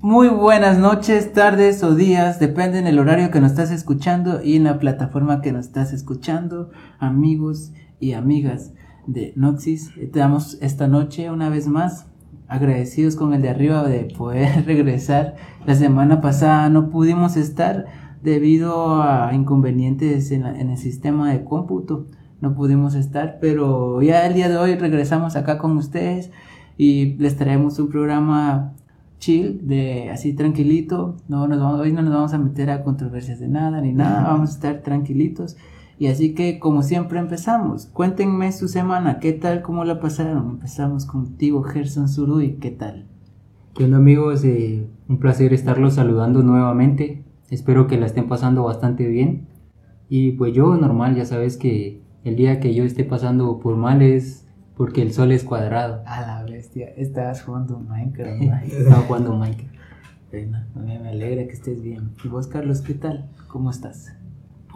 Muy buenas noches, tardes o días, depende en el horario que nos estás escuchando y en la plataforma que nos estás escuchando, amigos y amigas de Noxis. Te damos esta noche una vez más agradecidos con el de arriba de poder regresar. La semana pasada no pudimos estar debido a inconvenientes en, en el sistema de cómputo. No pudimos estar, pero ya el día de hoy regresamos acá con ustedes y les traemos un programa chill, de así tranquilito. No nos vamos, hoy no nos vamos a meter a controversias de nada ni nada, vamos a estar tranquilitos. Y así que, como siempre, empezamos. Cuéntenme su semana, ¿qué tal? ¿Cómo la pasaron? Empezamos contigo, Gerson Zuruy, ¿qué tal? ¿Qué onda, amigos? Eh, un placer estarlos saludando nuevamente. Espero que la estén pasando bastante bien. Y pues yo, normal, ya sabes que el día que yo esté pasando por mal es porque el sol es cuadrado. A la bestia, estás jugando Minecraft. Estaba jugando Minecraft. Bueno, me me alegra que estés bien. ¿Y vos, Carlos, qué tal? ¿Cómo estás?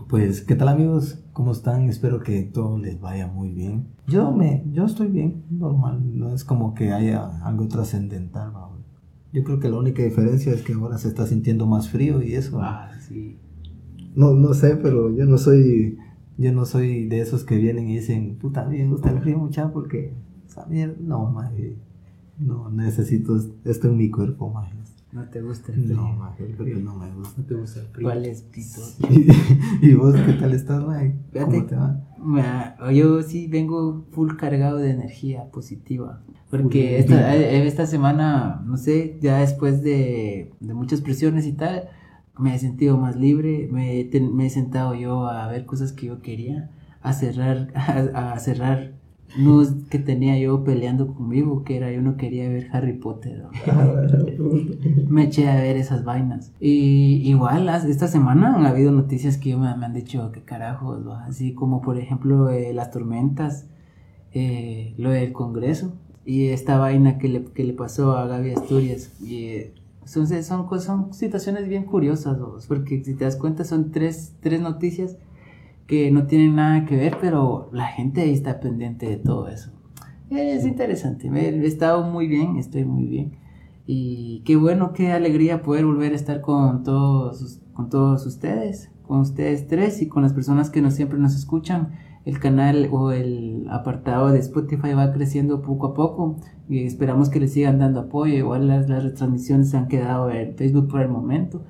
Pues, ¿qué tal amigos? ¿Cómo están? Espero que todo les vaya muy bien. Yo me, yo estoy bien, normal. No es como que haya algo trascendental, ¿va? Yo creo que la única diferencia es que ahora se está sintiendo más frío y eso. Ah, sí. No, no sé, pero yo no soy, yo no soy de esos que vienen y dicen, tú también gusta el frío mucha porque esa mierda, no, maje, no necesito esto en mi cuerpo, maje. ¿No te gusta el frío? No, maje, el frío no me gusta. ¿No te gusta el frío? ¿Cuál es pito? ¿Y vos qué tal estás, maje? ¿Cómo Fíjate. te va? Ma- Yo sí vengo full cargado de energía positiva. Porque esta, eh, esta semana, no sé, ya después de, de muchas presiones y tal, me he sentido más libre, me, he me he sentado yo a ver cosas que yo quería, a cerrar, a, a cerrar nudos que tenía yo peleando conmigo, que era yo no quería ver Harry Potter. ¿no? me eché a ver esas vainas. Y igual, esta semana han habido noticias que yo me, me han dicho que carajos, ¿no? así como por ejemplo eh, las tormentas, eh, lo del Congreso y esta vaina que le, que le pasó a Gaby Asturias. Y, eh, son, son, son situaciones bien curiosas, ¿no? porque si te das cuenta son tres, tres noticias que no tienen nada que ver, pero la gente ahí está pendiente de todo eso. Es interesante, me he estado muy bien, estoy muy bien. Y qué bueno, qué alegría poder volver a estar con todos, con todos ustedes, con ustedes tres y con las personas que nos, siempre nos escuchan. El canal o el apartado de Spotify va creciendo poco a poco y esperamos que le sigan dando apoyo. Igual las, las retransmisiones se han quedado en Facebook por el momento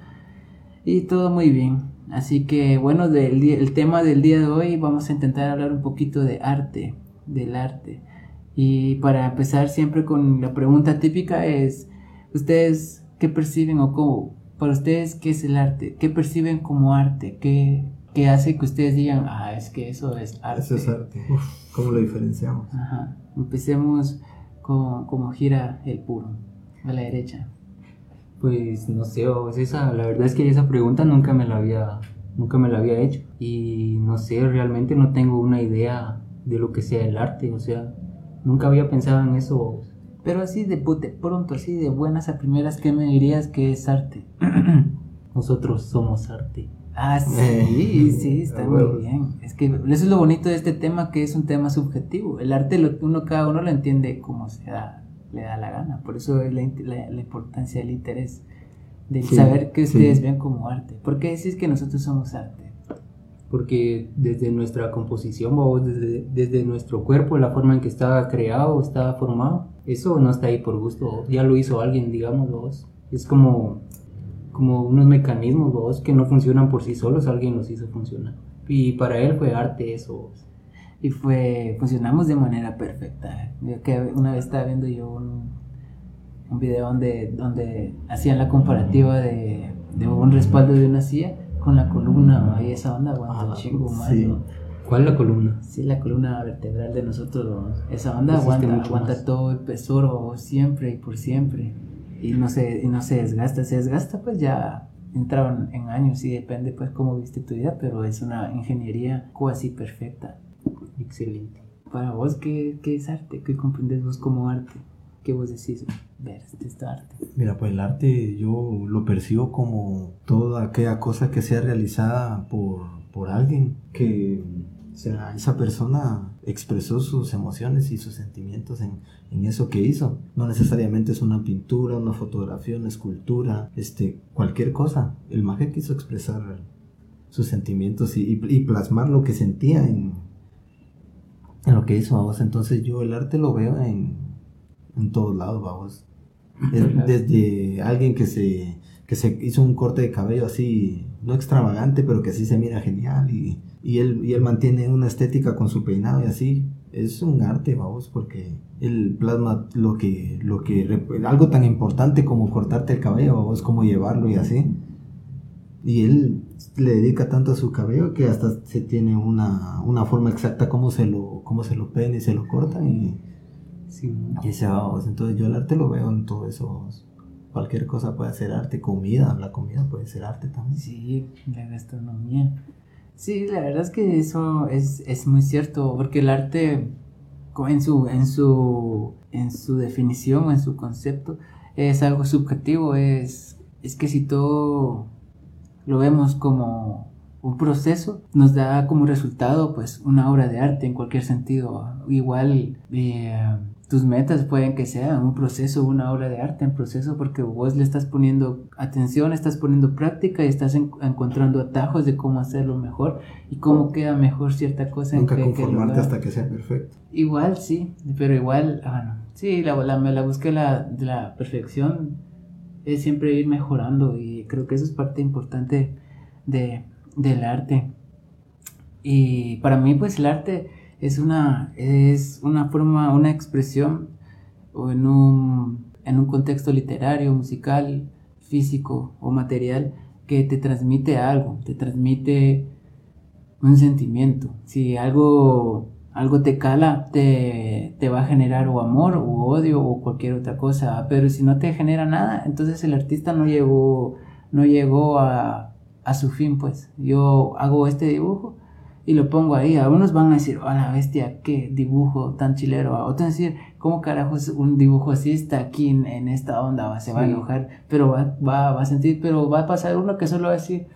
y todo muy bien. Así que bueno, del el tema del día de hoy vamos a intentar hablar un poquito de arte, del arte. Y para empezar siempre con la pregunta típica es, ¿ustedes qué perciben o cómo? Para ustedes, ¿qué es el arte? ¿Qué perciben como arte? ¿Qué, qué hace que ustedes digan, ah, es que eso es arte? Eso es arte. Uf, ¿Cómo lo diferenciamos? Ajá. Empecemos con cómo gira el puro, a la derecha. Pues no sé, vos, esa, la verdad es que esa pregunta nunca me la había, nunca me la había hecho. Y no sé, realmente no tengo una idea de lo que sea el arte, o sea, nunca había pensado en eso. vos. Pero así de pute, pronto, así de buenas a primeras, ¿qué me dirías que es arte? Nosotros somos arte. Ah, sí, sí, está muy bien. Es que eso es lo bonito de este tema, que es un tema subjetivo. El arte, lo, uno, cada uno lo entiende como se da, le da la gana. Por eso es la, int- la- la importancia del interés, de Sí, saber que ustedes sí. ven como arte. ¿Por qué decís que nosotros somos arte? Porque desde nuestra composición, vos, desde, desde nuestro cuerpo, la forma en que está creado, está formado, eso no está ahí por gusto, ya lo hizo alguien, digamos, vos. Es como, como unos mecanismos, vos, que no funcionan por sí solos, alguien los hizo funcionar. Y para él fue arte eso, vos. Y fue, funcionamos de manera perfecta. Yo que una vez estaba viendo yo un, un video donde, donde hacían la comparativa de, de un respaldo de una silla con la columna y esa onda aguanta un Ah, chingo más. sí. ¿no? ¿Cuál es la columna? Sí, la columna vertebral de nosotros, ¿no? esa onda Resiste aguanta, mucho aguanta más. todo el peso ¿no? siempre y por siempre. Y no se, y no se desgasta, se desgasta pues ya entraron en años y depende pues cómo viste tu vida, pero es una ingeniería cuasi perfecta. Excelente. Para vos, ¿qué, qué es arte? ¿Qué comprendes vos como arte? ¿Qué vos decís? Ver, este es arte. Mira, pues el arte yo lo percibo como toda aquella cosa que sea realizada por, por alguien que o sea, esa persona expresó sus emociones y sus sentimientos en, en, eso que hizo. No necesariamente es una pintura, una fotografía, una escultura, este, cualquier cosa. El maje quiso expresar sus sentimientos y, y, plasmar lo que sentía en, en lo que hizo, vamos. Entonces yo el arte lo veo en, en todos lados, vamos. desde alguien que se, que se hizo un corte de cabello así, no extravagante, pero que sí se mira genial y y él, y él mantiene una estética con su peinado y así. Es un arte, vamos, porque él plasma lo que, lo que, algo tan importante como cortarte el cabello, vamos, como llevarlo y así. Y él le dedica tanto a su cabello que hasta se tiene una, una forma exacta como se lo, cómo se lo peinan y se lo cortan y, sí. y vamos. Entonces yo el arte lo veo en todo eso, Cualquier cosa puede ser arte, comida, la comida puede ser arte también. Sí, la gastronomía. Sí, la verdad es que eso es, muy cierto, porque el arte en su, en su, en su definición, en su concepto, es algo subjetivo, es, es que si todo lo vemos como un proceso, nos da como resultado pues una obra de arte en cualquier sentido. Igual eh, tus metas pueden que sean un proceso, una obra de arte en proceso, porque vos le estás poniendo atención, estás poniendo práctica y estás encontrando atajos de cómo hacerlo mejor y cómo queda mejor cierta cosa. Nunca en conformarte hasta que sea perfecto. Igual, sí, pero igual, ah, sí, la, la, la búsqueda de la perfección es siempre ir mejorando y creo que eso es parte importante de, del arte. Y para mí, pues el arte es una, es una forma, una expresión o en un, en un contexto literario, musical, físico o material que te transmite algo, te transmite un sentimiento. Si algo, algo te cala, te, te, va a generar o amor o odio o cualquier otra cosa. Pero si no te genera nada, entonces el artista no llegó, no llegó a, a su fin, pues. Yo hago este dibujo y lo pongo ahí. Algunos van a decir, oh la bestia, qué dibujo tan chilero. Otros van a decir, ¿cómo carajos un dibujo así está aquí en, esta onda? Se va a enojar, pero va, va, va, a sentir, pero va a pasar uno que solo va a decir,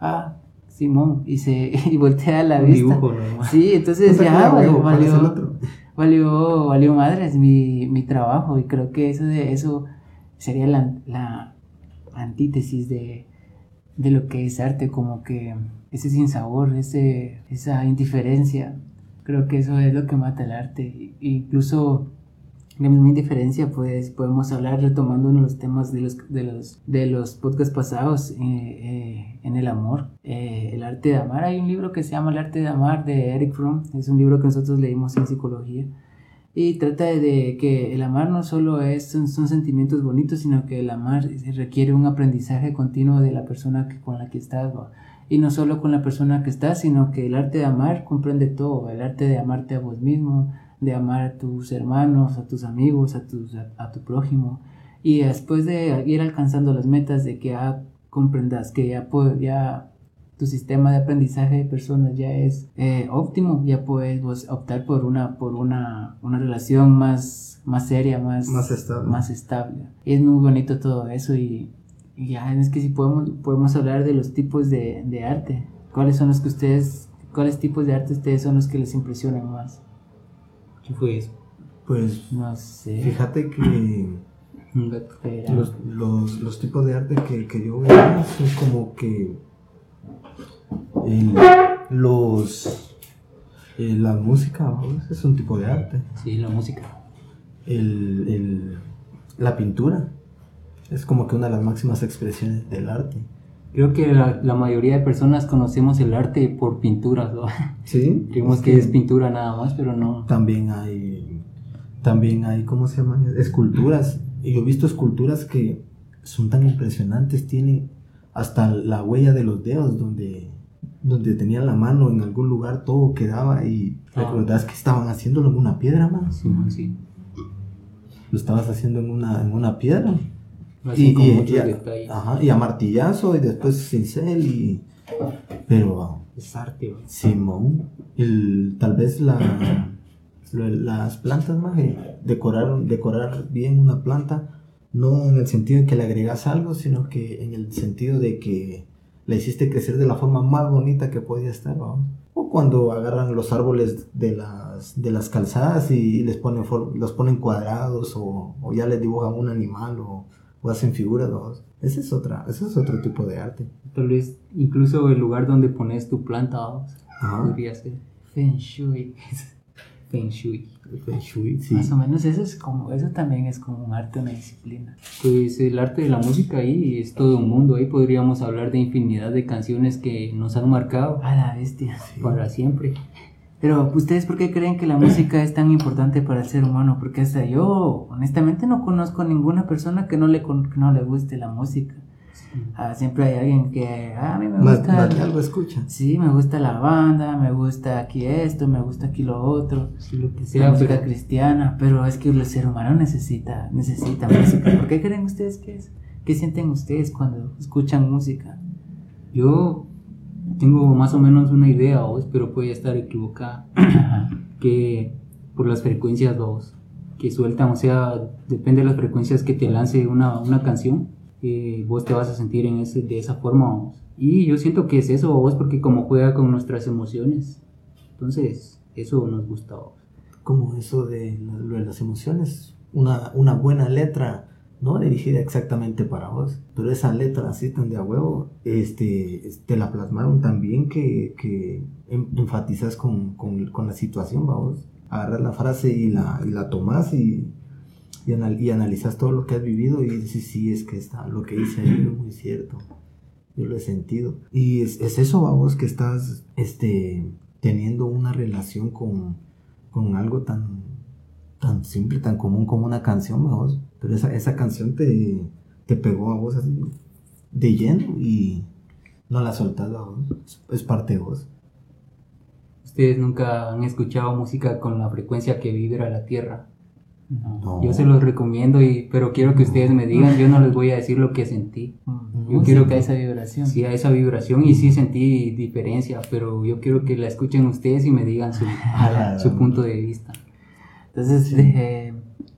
ah, Simón, y se y voltea la un vista. Dibujo, ¿no? Sí, entonces ya valió, valió, valió, valió, madres mi, mi trabajo y creo que eso, de, eso sería la, la antítesis de, de lo que es arte, como que ese sinsabor, ese, esa indiferencia. Creo que eso es lo que mata el arte. incluso la misma indiferencia, pues podemos hablar retomando uno de los temas de los, de los, de los podcasts pasados eh, eh, en el amor, eh, el arte de amar. Hay un libro que se llama El arte de amar de Eric Fromm, es un libro que nosotros leímos en psicología y trata de que el amar no solo es, son, sentimientos bonitos, sino que el amar requiere un aprendizaje continuo de la persona con la que estás y no solo con la persona que estás, sino que el arte de amar comprende todo, el arte de amarte a vos mismo, de amar a tus hermanos, a tus amigos, a, tus, a, tu prójimo. Y después de ir alcanzando las metas, de que ya comprendas que ya, ya tu sistema de aprendizaje de personas ya es eh, óptimo, ya puedes vos optar por una, por una, una relación más, más seria, más, más estable. más estable. Y es muy bonito todo eso y ya, es que si podemos, podemos hablar de los tipos de, de arte. ¿Cuáles son los que ustedes, cuáles tipos de arte ustedes son los que les impresionan más? ¿Qué fue eso? Pues, no sé. Fíjate que los, los, los, tipos de arte que, que yo veo son como que el, los eh, la música es un tipo de arte. Sí, la música. El, el, la pintura es como que una de las máximas expresiones del arte. Creo que la, mayoría de personas conocemos el arte por pinturas, ¿no? Sí. Creemos que, es pintura nada más, pero no. También hay, también hay, ¿cómo se llaman? Esculturas. Y yo he visto esculturas que son tan impresionantes, tienen hasta la huella de los dedos donde, donde tenían la mano en algún lugar, todo quedaba y ah. recordás que estaban haciéndolo en una piedra más. Sí, sí. Lo estabas haciendo en una, en una piedra y, a, y, a, martillazo y después cincel y pero es arte Simón el, tal vez la las plantas más decorar decorar bien una planta no en el sentido de que le agregas algo sino que en el sentido de que la hiciste crecer de la forma más bonita que podía estar, vamos. O cuando agarran los árboles de las, de las calzadas y les ponen, los ponen cuadrados o, o, ya les dibujan un animal o, o hacen figuras, vamos. Ese es, otra, ese es otro tipo de arte. Tal vez incluso el lugar donde pones tu planta, vamos, podría ser Feng Shui. Feng Shui. Feng Shui, sí. Más o menos eso es como, eso también es como un arte, una disciplina. Pues el arte de la música ahí es todo un mundo. Ahí podríamos hablar de infinidad de canciones que nos han marcado. A la bestia. Para siempre. Pero, ¿ustedes por qué creen que la música es tan importante para el ser humano? Porque hasta yo, honestamente, no conozco ninguna persona que no le, que no le guste la música. Ah, siempre hay alguien que ah, a mí me gusta. algo escucha. Sí, me gusta la banda, me gusta aquí esto, me gusta aquí lo otro, lo que sea, música cristiana, pero es que el ser humano necesita, necesita música. ¿Por qué creen ustedes que es? ¿Qué sienten ustedes cuando escuchan música? Yo tengo más o menos una idea, pero puede estar equivocada. que por las frecuencias dos que sueltan, o sea, depende de las frecuencias que te lance una, una canción vos te vas a sentir en ese, de esa forma. Y yo siento que es eso, vos, porque como juega con nuestras emociones. Entonces, eso nos gusta. Como eso de, de las emociones, una, una buena letra, no dirigida exactamente para vos, pero esa letra así tan de a huevo, este, te la plasmaron también que, que em, enfatizas con, con, con, la situación, vamos. Agarras la frase y la, y la tomas y y, analizas todo lo que has vivido y dices, sí, es que está, lo que hice ahí es muy cierto. Yo lo he sentido. Y es, eso, vamos, que estás este, teniendo una relación con, con algo tan, tan simple, tan común como una canción, vamos. Pero esa, esa canción te, te pegó a vos así de lleno y no la soltas a vos. Es parte de vos. Ustedes nunca han escuchado música con la frecuencia que vibra la tierra. Yo se los recomiendo, y, pero quiero que ustedes me digan, yo no les voy a decir lo que sentí. Yo quiero que a esa vibración. Sí, a esa vibración y sí sentí diferencia, pero yo quiero que la escuchen ustedes y me digan su, su punto de vista. Entonces,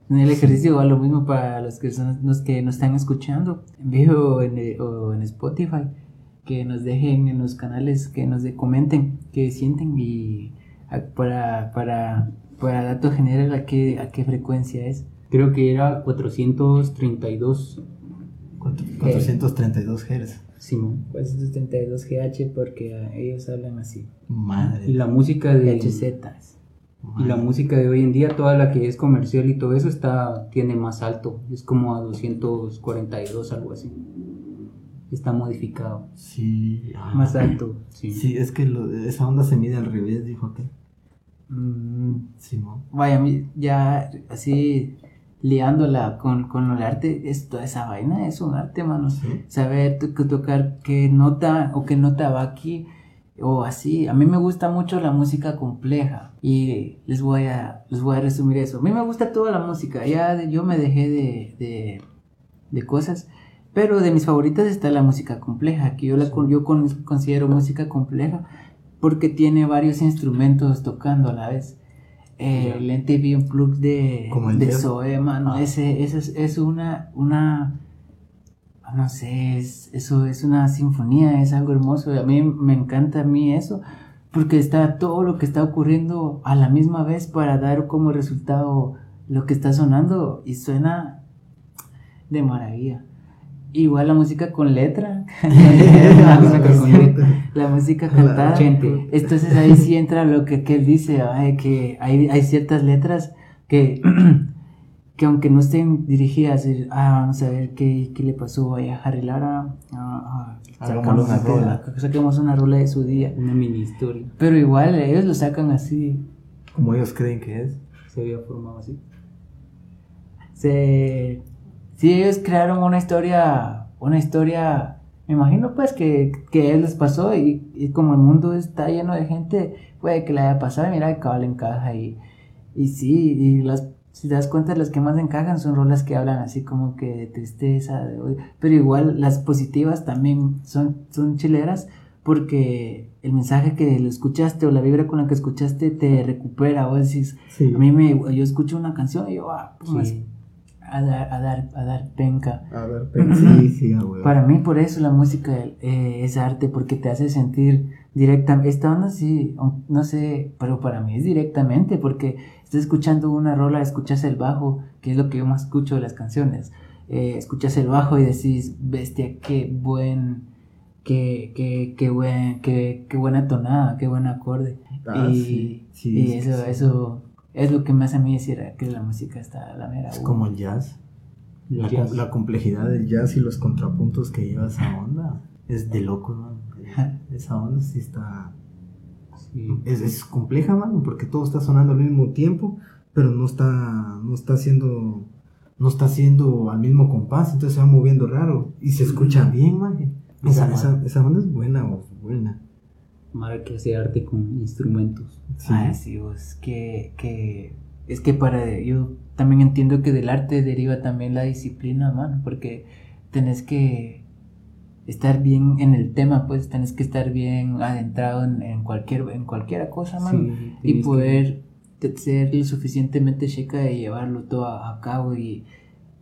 en el ejercicio va lo mismo para los que, son, los que nos están escuchando en vivo en, o en Spotify, que nos dejen en los canales, que nos comenten, que sienten y para, para para dato general, ¿a qué, ¿a qué frecuencia es? Creo que era 432. 432 Hz. Sí, 432 GH porque ellos hablan así. Madre. Y la música de Y la música de hoy en día, toda la que es comercial y todo eso está tiene más alto, es como a 242 algo así. Está modificado. Sí, más alto. Sí, sí es que esa onda se mide al revés, dijo que. Mm, Vaya, ya así liándola con, con el arte, es, toda esa vaina es un arte, mano. Saber tocar qué nota o qué nota va aquí o así. A mí me gusta mucho la música compleja y les voy a, les voy a resumir eso. A mí me gusta toda la música, ya yo me dejé de, de, de cosas. Pero de mis favoritas está la música compleja, que yo, la, yo considero música compleja porque tiene varios instrumentos tocando a la vez. Eh, el NTV Unplugged de, de Zoe, mano, ah. ese, es, es, una, una, no sé, es, eso es una sinfonía, es algo hermoso, a mí me encanta a mí eso, porque está todo lo que está ocurriendo a la misma vez para dar como resultado lo que está sonando y suena de maravilla. Igual la música con letra. la, música cantada. Entonces ahí sí entra lo que, él dice, que hay, hay ciertas letras que, que aunque no estén dirigidas, ah, vamos a ver qué, qué le pasó a Harry Lara. Ah, ah, sacamos, una rola. Saquemos una rola de su día. Una mini historia. Pero igual ellos lo sacan así. Como ellos creen que es. Se había formado así. Se sí, ellos crearon una historia, una historia, me imagino pues que, que les pasó y, como el mundo está lleno de gente, puede que le haya pasado y mira que cabal encaja y, y sí, y las, si te das cuenta las que más encajan son rolas que hablan así como que de tristeza, de pero igual las positivas también son, son chileras porque el mensaje que lo escuchaste o la vibra con la que escuchaste te recupera o decís, a mí me, yo escucho una canción y yo, ah, pues a dar, a dar, a dar penca. A ver, pero sí, sí. Para mí, por eso la música eh, es arte, porque te hace sentir directamente. Esta onda sí, no sé, pero para mí es directamente, porque estás escuchando una rola, escuchas el bajo, que es lo que yo más escucho de las canciones. Eh, escuchas el bajo y decís, bestia, qué buen, qué, qué, qué buen, qué, qué buena tonada, qué buen acorde. Ah, y sí, sí, y es eso, sí. eso es lo que me hace a mí decir que la música está a la mera. Es como el jazz. La, jazz. la complejidad del jazz y los contrapuntos que lleva esa onda es de loco, man. Esa onda sí está. Sí. Es, es compleja, man, porque todo está sonando al mismo tiempo, pero no está, no está haciendo. No está haciendo al mismo compás, entonces se va moviendo raro y se escucha bien, man. Esa, Esa esa, esa onda es buena, vos, buena. Mara que hace arte con instrumentos. Sí. Ah, sí, vos, que, que es que para yo también entiendo que del arte deriva también la disciplina, mano, porque tenés que estar bien en el tema, pues tenés que estar bien adentrado en, en cualquier en cualquier cosa, mano, Sí, y poder ser lo suficientemente checa de llevarlo todo a, a cabo y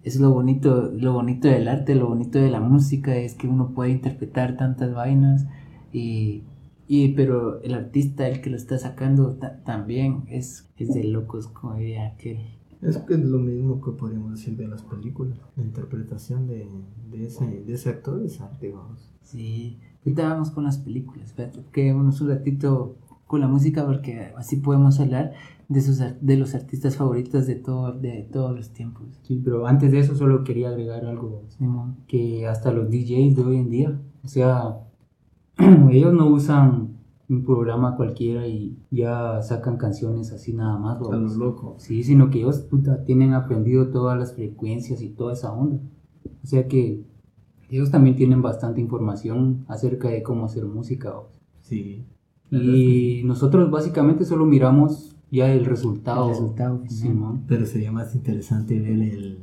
es lo bonito, lo bonito del arte, lo bonito de la música es que uno puede interpretar tantas vainas y, y pero el artista, el que lo está sacando ta- también es, es de locos, como diría aquel. Es que es lo mismo que podríamos decir de las películas. La interpretación de, de, ese, de ese actor es arte, vamos. Sí, ahorita vamos con las películas, espérate, quedémonos un ratito con la música porque así podemos hablar de, sus, de los artistas favoritos de, todo, de todos los tiempos. Sí, pero antes de eso solo quería agregar algo. Simón. Que hasta los DJs de hoy en día, o sea, ellos no usan un programa cualquiera y ya sacan canciones así nada más. A. Sí, sino que ellos puta, tienen aprendido todas las frecuencias y toda esa onda. O sea que ellos también tienen bastante información acerca de cómo hacer música. Sí. Y nosotros básicamente solo miramos ya el resultado. El resultado final. Simón. Pero sería más interesante ver el,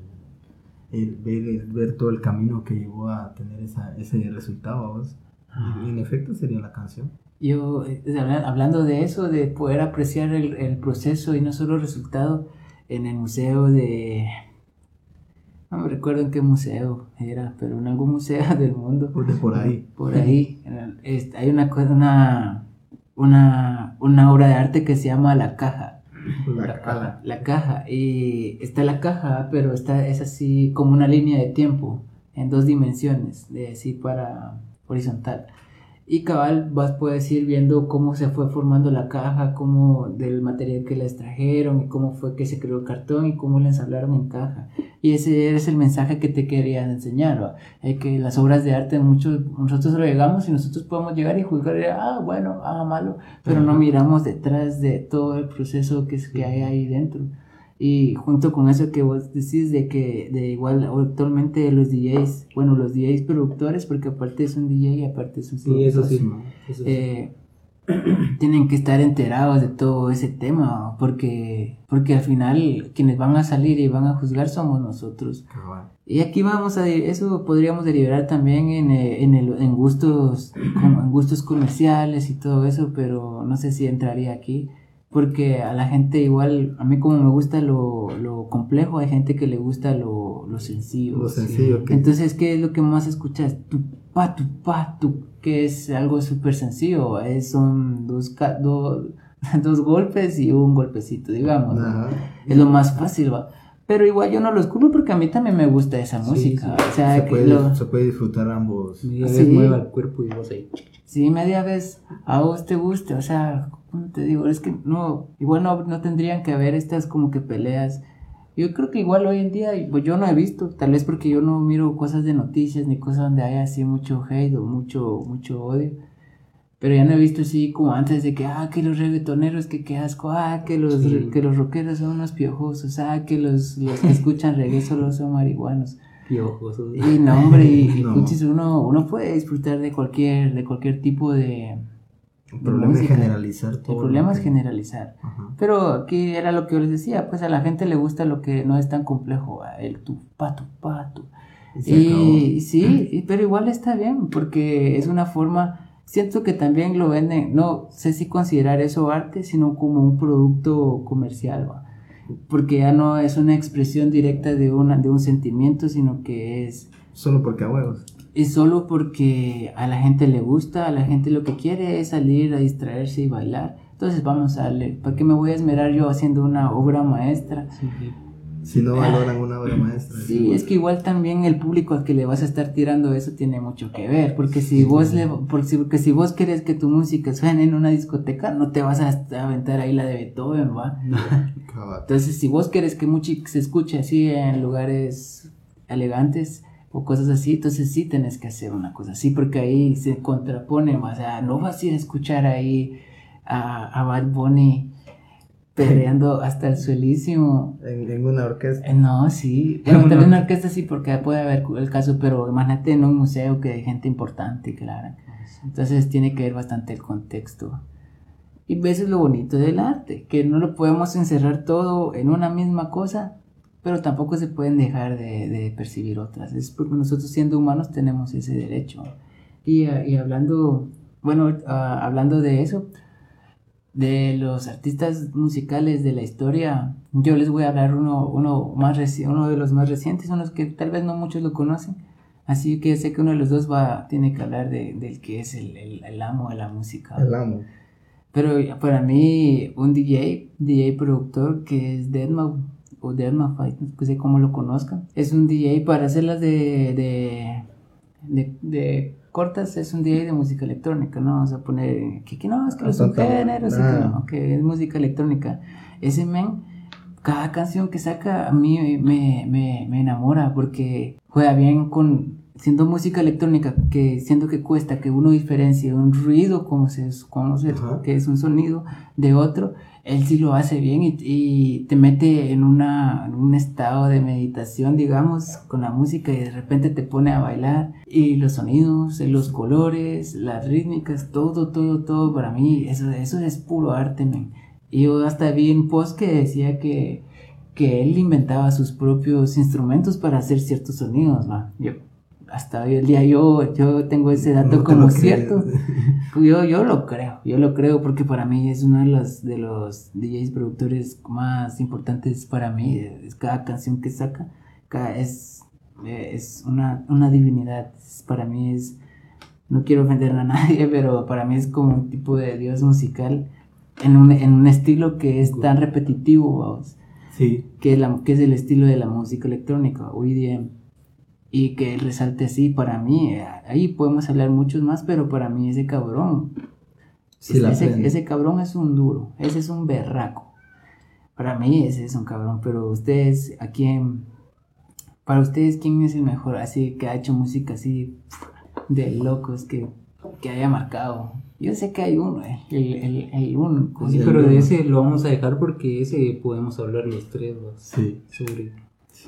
el- ver, el- ver todo el camino que llevó a tener esa, ese resultado. Y en efecto sería la canción. Yo, eh, habla- hablando de eso, de poder apreciar el, el proceso y no solo el resultado, en el museo de... No me recuerdo en qué museo era, pero en algún museo del mundo. Por ahí. Por ahí el- hay una, una, una, una obra de arte que se llama La Caja. La cala. La caja. Y está la caja, pero está, es así como una línea de tiempo en dos dimensiones, de así para horizontal. Y cabal, vas puedes ir viendo cómo se fue formando la caja, cómo del material que la extrajeron, y cómo fue que se creó el cartón y cómo la ensamblaron en caja. Y ese es el mensaje que te querían enseñar. Eh, que las obras de arte muchos, nosotros lo llegamos y nosotros podemos llegar y juzgar, ah, bueno, ah, malo, pero no miramos detrás de todo el proceso que, es, que hay ahí dentro. Y junto con eso que vos decís de que de igual actualmente los DJs, bueno, los DJs productores, porque aparte es un DJ y aparte es un Sí, eso sí. Eso sí. eh, tienen que estar enterados de todo ese tema, porque, porque al final quienes van a salir y van a juzgar somos nosotros. Y aquí vamos a eso podríamos derivar también en, eh, en, el- en gustos en gustos comerciales y todo eso, pero no sé si entraría aquí. Porque a la gente igual, a mí como me gusta lo, lo complejo, hay gente que le gusta lo, lo sencillo. Lo sencillo que Entonces, ¿qué es lo que más escuchas? Tu pa, tu pa, tu, que es algo súper sencillo. Es, son dos, ca- do- dos golpes y un golpecito, digamos. ¿no? Ajá. Es lo más fácil, va. Pero igual yo no lo escupo porque a mí también me gusta esa Sí, música. sí. O sea, se, que puede, lo- se puede disfrutar ambos. Media sí. vez mueva el cuerpo y vos ahí. si media vez a vos te guste, o sea, ¿cómo te digo? Es que no, igual no, no tendrían que haber estas como que peleas. Yo creo que igual hoy en día, pues yo no he visto, tal vez porque yo no miro cosas de noticias ni cosas donde haya así mucho hate o mucho, mucho odio. Pero ya no he visto así como antes de que, ah, que los reggaetoneros, que qué asco, ah, que los, Sí. que los rockeros son unos piojosos, ah, que los, los que escuchan reggae solo son marihuanos. Piojosos. Y no, hombre, y, No. uno, uno puede disfrutar de cualquier, de cualquier tipo de... El problema es música. generalizar todo. El problema lo es que- generalizar. Ajá. Pero aquí era lo que yo les decía, pues a la gente le gusta lo que no es tan complejo, el tu pa, tu pa, tu. Y. Y sí, y- pero igual está bien, porque es una forma, siento que también lo venden, no sé si considerar eso arte, sino como un producto comercial, ¿va? porque ya no es una expresión directa de, una, de un sentimiento, sino que es, Solo porque a huevos. Es solo porque a la gente le gusta, a la gente lo que quiere es salir a distraerse y bailar. Entonces vamos a darle, ¿para qué me voy a esmerar yo haciendo una obra maestra? Si no valoran una obra maestra. Sí, es que igual también el público al que le vas a estar tirando eso tiene mucho que ver, porque si vos le, por si- porque si vos querés que tu música suene en una discoteca, no te vas a aventar ahí la de Beethoven, va. Entonces, si vos querés que música se escuche así en lugares elegantes o cosas así, entonces sí tenés que hacer una cosa así, porque ahí se contrapone, o sea, no vas a ir a escuchar ahí a, a Bad Bunny perreando hasta el suelísimo. En, en una orquesta. Eh, No, sí. Bueno, también en una orquesta sí, porque puede haber el caso, pero imagínate en un museo que hay gente importante, claro. Entonces tiene que ver bastante el contexto. Y eso es lo bonito del arte, que no lo podemos encerrar todo en una misma cosa, pero tampoco se pueden dejar de, de percibir otras. Es porque nosotros siendo humanos tenemos ese derecho. Y, y hablando, bueno, ah, hablando de eso, de los artistas musicales de la historia, yo les voy a hablar uno, uno, más reci- uno de los más recientes, unos que tal vez no muchos lo conocen. Así que sé que uno de los dos va, tiene que hablar de, del que es el, el, el amo de la música. El amo. Pero para mí, un DJ, DJ productor que es Deadmau o Deadmau5, no sé cómo lo conozcan, es un DJ para hacerlas de, de, de, de cortas, es un DJ de música electrónica, ¿no? Vamos a poner que, que no, es que Tonto. subgéneros, y que, Ah. no, que es música electrónica. Ese men, cada canción que saca a mí me, me, me enamora porque juega bien con siendo música electrónica que siento que cuesta que uno diferencie un ruido como se conoce que es un sonido de otro él sí lo hace bien y, te mete en, una, un estado de meditación digamos con la música y de repente te pone a bailar y los sonidos los colores las rítmicas todo todo todo para mí eso eso es puro arte men. y yo hasta vi un post que decía que que él inventaba sus propios instrumentos para hacer ciertos sonidos, ¿va? Yo, hasta hoy el día yo, yo tengo ese dato No como cierto. Yo, yo lo creo, yo lo creo porque para mí es uno de los, de los DJs productores más importantes para mí. Es cada canción que saca, cada, es, eh, es una, una divinidad. Es- Para mí es, no quiero ofender a nadie, pero para mí es como un tipo de dios musical en un, en un estilo que es tan repetitivo, vamos Sí. que, la, que es el estilo de la música electrónica EDM y que él resalte así para mí eh, ahí podemos hablar muchos más pero para mí ese cabrón Sí, la ese, ese cabrón es un duro ese es un berraco. Para mí ese es un cabrón pero ustedes a quién para ustedes quién es el mejor así que ha hecho música así de locos que, que haya marcado. Yo sé que hay uno eh, el, el, el único. Sí, pero de ese lo vamos a dejar porque ese podemos hablar los tres ¿va? Sí. sobre.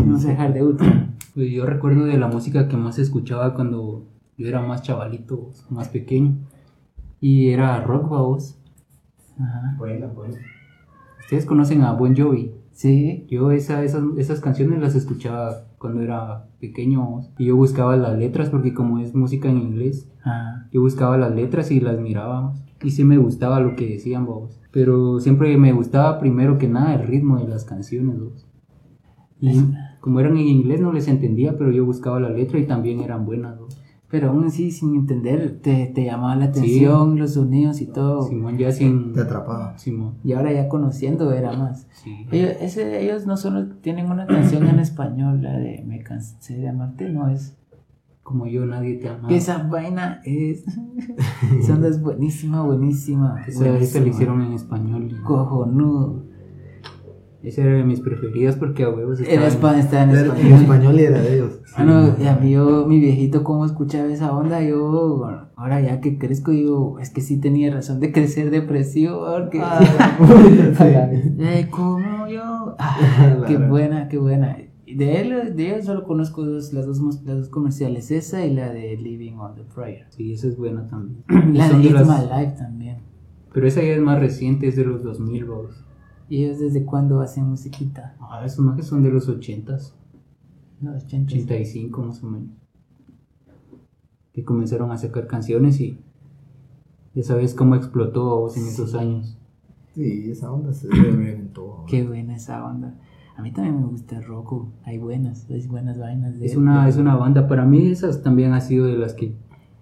Vamos a dejar de último Pues yo recuerdo de la música que más escuchaba cuando yo era más chavalito, más pequeño. Y era rock, vamos. Ajá. Buena, buena. Ustedes conocen a Bon Jovi. Sí, Yo esa, esas, esas canciones las escuchaba cuando era pequeño. Y yo buscaba las letras porque como es música en inglés, ah, yo buscaba las letras y las mirábamos. Y sí me gustaba lo que decían, vamos. Pero siempre me gustaba primero que nada el ritmo de las canciones, vamos. Y como eran en inglés no les entendía, pero yo buscaba la letra y también eran buenas, vamos. pero aún así sin entender te, te llamaba la atención los sonidos y todo. Simón ya sin... Te atrapaba. Simón. Y ahora ya conociendo era más. Sí. Ellos, ese- ellos no solo tienen una canción en español, la de Me cansé de amarte, no es. Como yo nadie te ama. Esa vaina es. esa onda es buenísima, buenísima. Esa, buenísima. hicieron en español. Cojonudo. Esa era de mis preferidas porque a huevos estaba en Era en español. español y era de ellos. Ah, no, y a mí yo, mi viejito, cómo escuchaba esa onda, yo, bueno, ahora ya que crezco, yo, es que sí tenía razón de crecer depresivo, porque, eh, como yo, ah, qué buena, qué buena. De él, de él solo conozco dos, las, dos, las dos comerciales, esa y la de Living on the Prayer. Sí, esa es buena también. La de It's las- My Life también. Pero esa ya es más reciente, es de los 2000, vos. ¿Y ellos desde cuándo hacen musiquita? Ah, esos más que son de los 80s, Los 80. 85 más o menos. Que comenzaron a sacar canciones y ya sabes cómo explotó vos en esos años. Sí, esa onda se reventó. Qué buena esa onda. A mí también me gusta el rock. Hay buenas, hay buenas vainas. De Es una, es una banda, para mí esas también ha sido de las que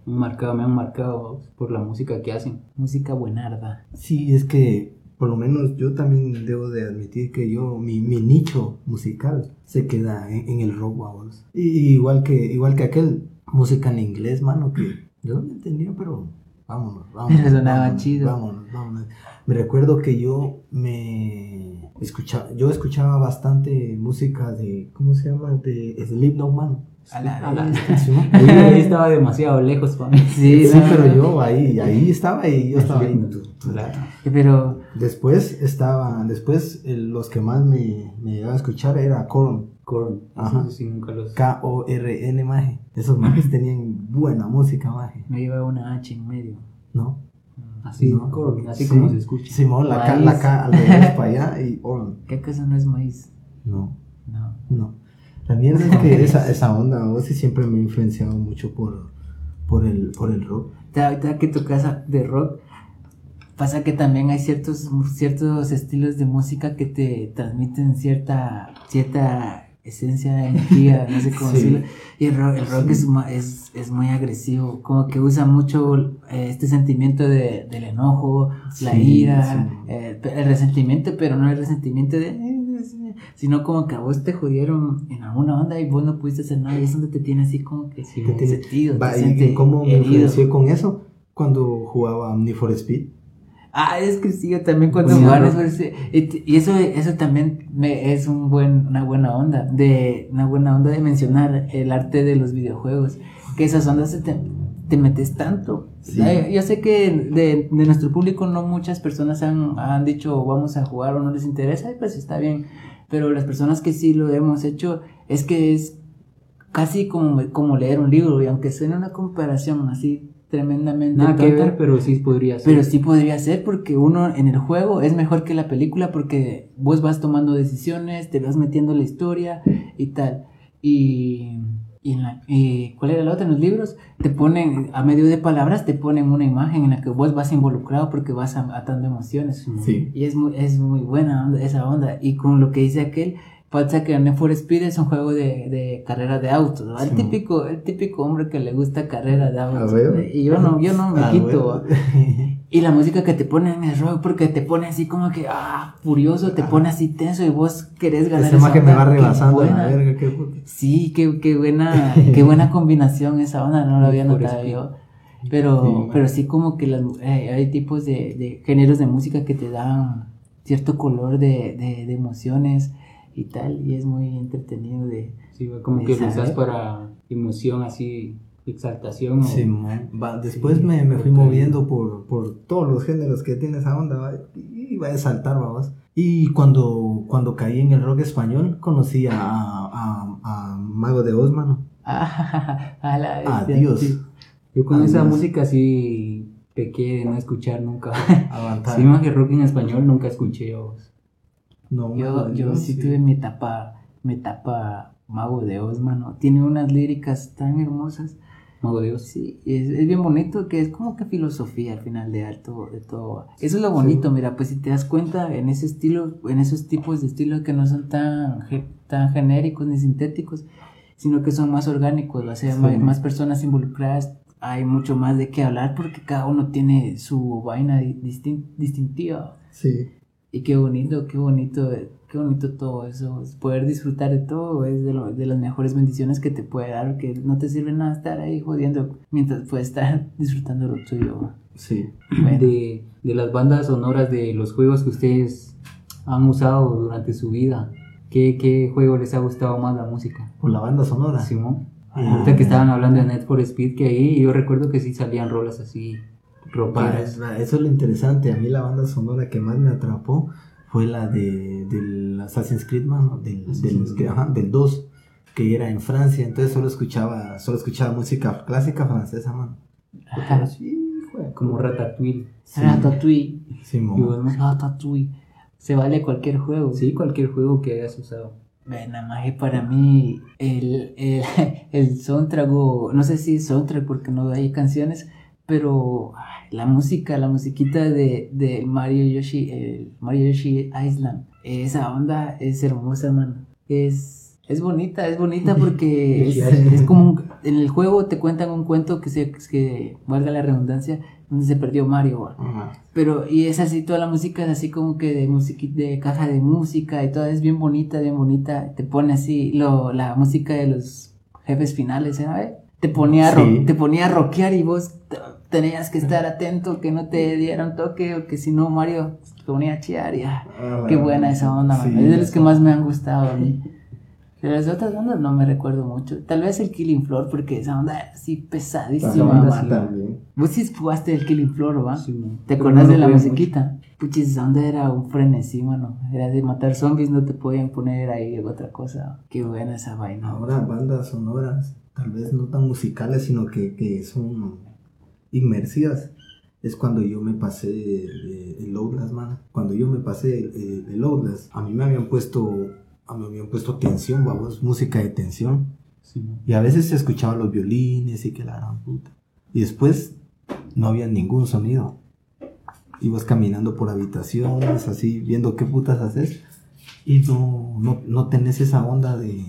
han marcado, me han marcado por la música que hacen. música buenarda. Sí, es que por lo menos yo también debo de admitir que yo, mi, mi nicho musical se queda en, en el rock, vamos. Y, igual que, igual que aquel, música en inglés, mano, que yo no entendía, pero vámonos, vámonos. Pero sonaba vámonos, chido. Vámonos, vámonos. Me recuerdo que yo me escuchaba, yo escuchaba bastante música de, ¿cómo se llama? De Slipknot Man. A la A la- ¿no? Ahí, ahí estaba demasiado lejos para mí. Sí, Sí, pero yo ahí, ahí estaba y yo estaba ahí. Claro. Pero Después estaba, después los que más me, me llegaban a escuchar era Korn, Korn, Ajá. sí nunca los... K-O-R-N, maje. Esos majes tenían buena música, maje, me iba una H en medio. ¿no? Así, No. Korn, así Sí. como se escucha. Simón, la K, la K al revés para allá y Korn. ¿Qué acaso no es maíz? No, No. no. La mierda es que esa, esa onda, vos sí siempre me ha influenciado mucho por, por, el, por el rock. Ahorita que tocas de rock, pasa que también hay ciertos, ciertos estilos de música que te transmiten cierta, cierta esencia, energía, no sé cómo Sí. decirlo. Y el rock, el rock Sí. es, es, es muy agresivo, como que usa mucho eh, este sentimiento de, del enojo, la Sí, ira, sí. eh, el resentimiento, pero no el resentimiento de... eh, Sino como que a vos te jodieron en alguna onda y vos no pudiste hacer nada y es donde te tiene así como que Que tiene- sentido. Va, te ¿Y cómo me influenció con eso? Cuando jugaba Need for Speed. Ah, es que sí, yo también cuando Pues, no. Speed, y, eso, eso también me, es un buen, una buena onda, de, una buena onda de mencionar el arte de los videojuegos, que esas ondas se te, te metes tanto. Sí. Yo sé que de, de nuestro público no muchas personas han, han dicho vamos a jugar o no les interesa, y pues está bien, pero las personas que sí lo hemos hecho, es que es casi como, como leer un libro, y aunque suene una comparación así tremendamente Nada que tonta, ver, pero sí podría ser. pero sí podría ser porque uno en el juego es mejor que la película porque vos vas tomando decisiones, te vas metiendo en la historia y tal. Y, y, en la- y ¿cuál era la otra? En los libros te ponen, a medio de palabras, te ponen una imagen en la que vos vas involucrado porque vas atando emociones. Sí. Y es muy, es muy buena onda- esa onda. Y con lo que dice aquel, pasa que Need for Speed es un juego de, de carrera de autos. ¿no? El, Sí. típico, el típico hombre que le gusta carrera de autos. Y yo no, yo no me Ah, quito. Y la música que te ponen es rock porque te pone así como que, ah, furioso, te pone así tenso y vos querés ganar. Ese esa que me va rebasando a la buena. verga. qué. Sí, qué, qué buena, qué buena combinación esa onda, no lo había Need notado yo. Pero, Sí, pero sí como que las, eh, hay tipos de, de géneros de música que te dan cierto color de, de, de emociones y tal, y es muy entretenido de... Sí, va, como de que lo usas para emoción así, exaltación. o- Simón. Va, después me, me fui moviendo por, por todos los géneros que tiene esa onda va, y va a saltar, vamos. Y cuando, cuando caí en el rock español, conocí a, a, a Mago de Oz, mano. Ah, a la Adiós. sí. Yo con esa Adiós. música sí pequé de no escuchar nunca. Avanzar. Sí, más que rock en español nunca escuché. o- No, Yo, yo sí tuve mi etapa, mi etapa Mago de Oz, mano. Tiene unas líricas tan hermosas. Mago de Dios. Sí, es, es bien bonito que es como que filosofía al final de alto, de todo. Eso es lo bonito, mira, pues si te das cuenta en ese estilo, en esos tipos de estilos que no son tan, tan genéricos ni sintéticos, sino que son más orgánicos, o sea, Sí. más, más personas involucradas, hay mucho más de qué hablar porque cada uno tiene su vaina di- distin- distintiva. Sí. Y qué bonito, qué bonito, qué bonito todo eso. Poder disfrutar de todo es de, lo- de las mejores bendiciones que te puede dar, que no te sirve nada estar ahí jodiendo mientras puedes estar disfrutando lo tuyo. Sí. Bueno, De, de las bandas sonoras de los juegos que ustedes han usado durante su vida. ¿Qué, qué juego les ha gustado más la música? Por la banda sonora. Simón. Ah. Ahorita que estaban hablando de Net for Speed, que ahí yo recuerdo que sí salían rolas así, Eso es lo interesante. A mí la banda sonora que más me atrapó fue la de, del Assassin's Creed, mano, del, del, de- ajá, del 2, que era en Francia. Entonces solo escuchaba, solo escuchaba música clásica francesa, mano. Ajá. Sí, Como Ratatouille. Sí. Ratatouille. Y bueno, Ratatouille. Se vale cualquier juego. Sí, cualquier juego que hayas usado. Bueno, maje, para mí el, el, el soundtrack, o no sé si soundtrack porque no hay canciones, pero la música, la musiquita de, de Mario Yoshi, el Mario Yoshi Island, esa onda es hermosa, mano. Es, es bonita, es bonita porque es, es como un- en el juego te cuentan un cuento que se, que valga la redundancia, donde se perdió Mario. Ajá. Pero, y es así, toda la música es así como que de musiqui- de caja de música y toda es bien bonita, bien bonita. Te pone así lo, la música de los jefes finales, ¿sabes? Te ponía, a ro- Sí. te ponía a rockear y vos tenías que estar atento que no te dieran toque o que si no Mario te ponía a chiar y ah, qué buena esa onda, man. Sí, es de los que más me han gustado a mí. De las otras ondas no me recuerdo mucho. Tal vez el Killing Floor porque esa onda es así pesadísima. Vos sí jugaste el Killing Floor, ¿va? Sí. ¿Te no de la musiquita? Puchis, onda era un frenesí, mano. Era de matar zombies, no te podían poner ahí otra cosa. Qué buena esa vaina. Ahora bandas sonoras, tal vez no tan musicales, sino que, que son inmersivas. Es cuando yo me pasé eh, el Outlast, man. Cuando yo me pasé el, el Outlast, a mí me habían puesto, a mí me habían puesto tensión, vamos, música de tensión. Sí. Y a veces se escuchaban los violines y que la gran puta. Y después no había ningún sonido. Ibas caminando por habitaciones, así, viendo qué putas haces. Y no, no, no tenés esa onda de,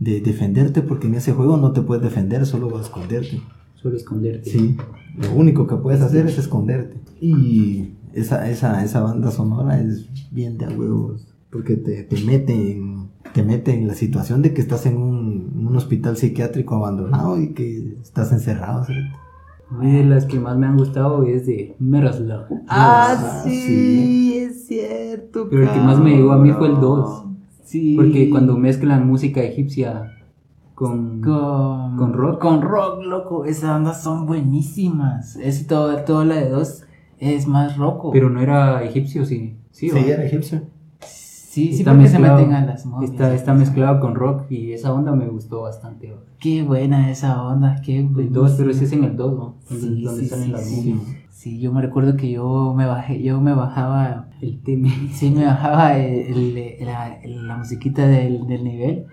de defenderte, porque en ese juego no te puedes defender, solo vas a esconderte. Suelo esconderte. Sí, lo único que puedes hacer es esconderte. Y esa, esa, esa banda sonora es bien de a huevos, porque te, te mete en, te mete en la situación de que estás en un, un hospital psiquiátrico abandonado y que estás encerrado. ¿sí? A mí de las que más me han gustado es de Meroslav. Ah, sí, es cierto. Pero el que más me llegó a mí fue el cabrón. 2. Sí. Porque cuando mezclan música egipcia con... Con, Con rock. Con rock, loco. Esas bandas son buenísimas. Es todo, toda la de dos es más roco. Pero no era egipcio, sí. Sí, ¿o? era egipcio. Sí, sí, Está porque se meten a las momias. Está, está mezclado con rock y esa onda me gustó bastante. Qué buena esa onda, qué El buenísima. 2, pero ese es en el 2, ¿no? Donde, Sí, donde sí, salen sí, las momias. Sí, yo me recuerdo que yo me bajé, yo me bajaba, El tema. sí, me bajaba el- el- la, la musiquita del, del nivel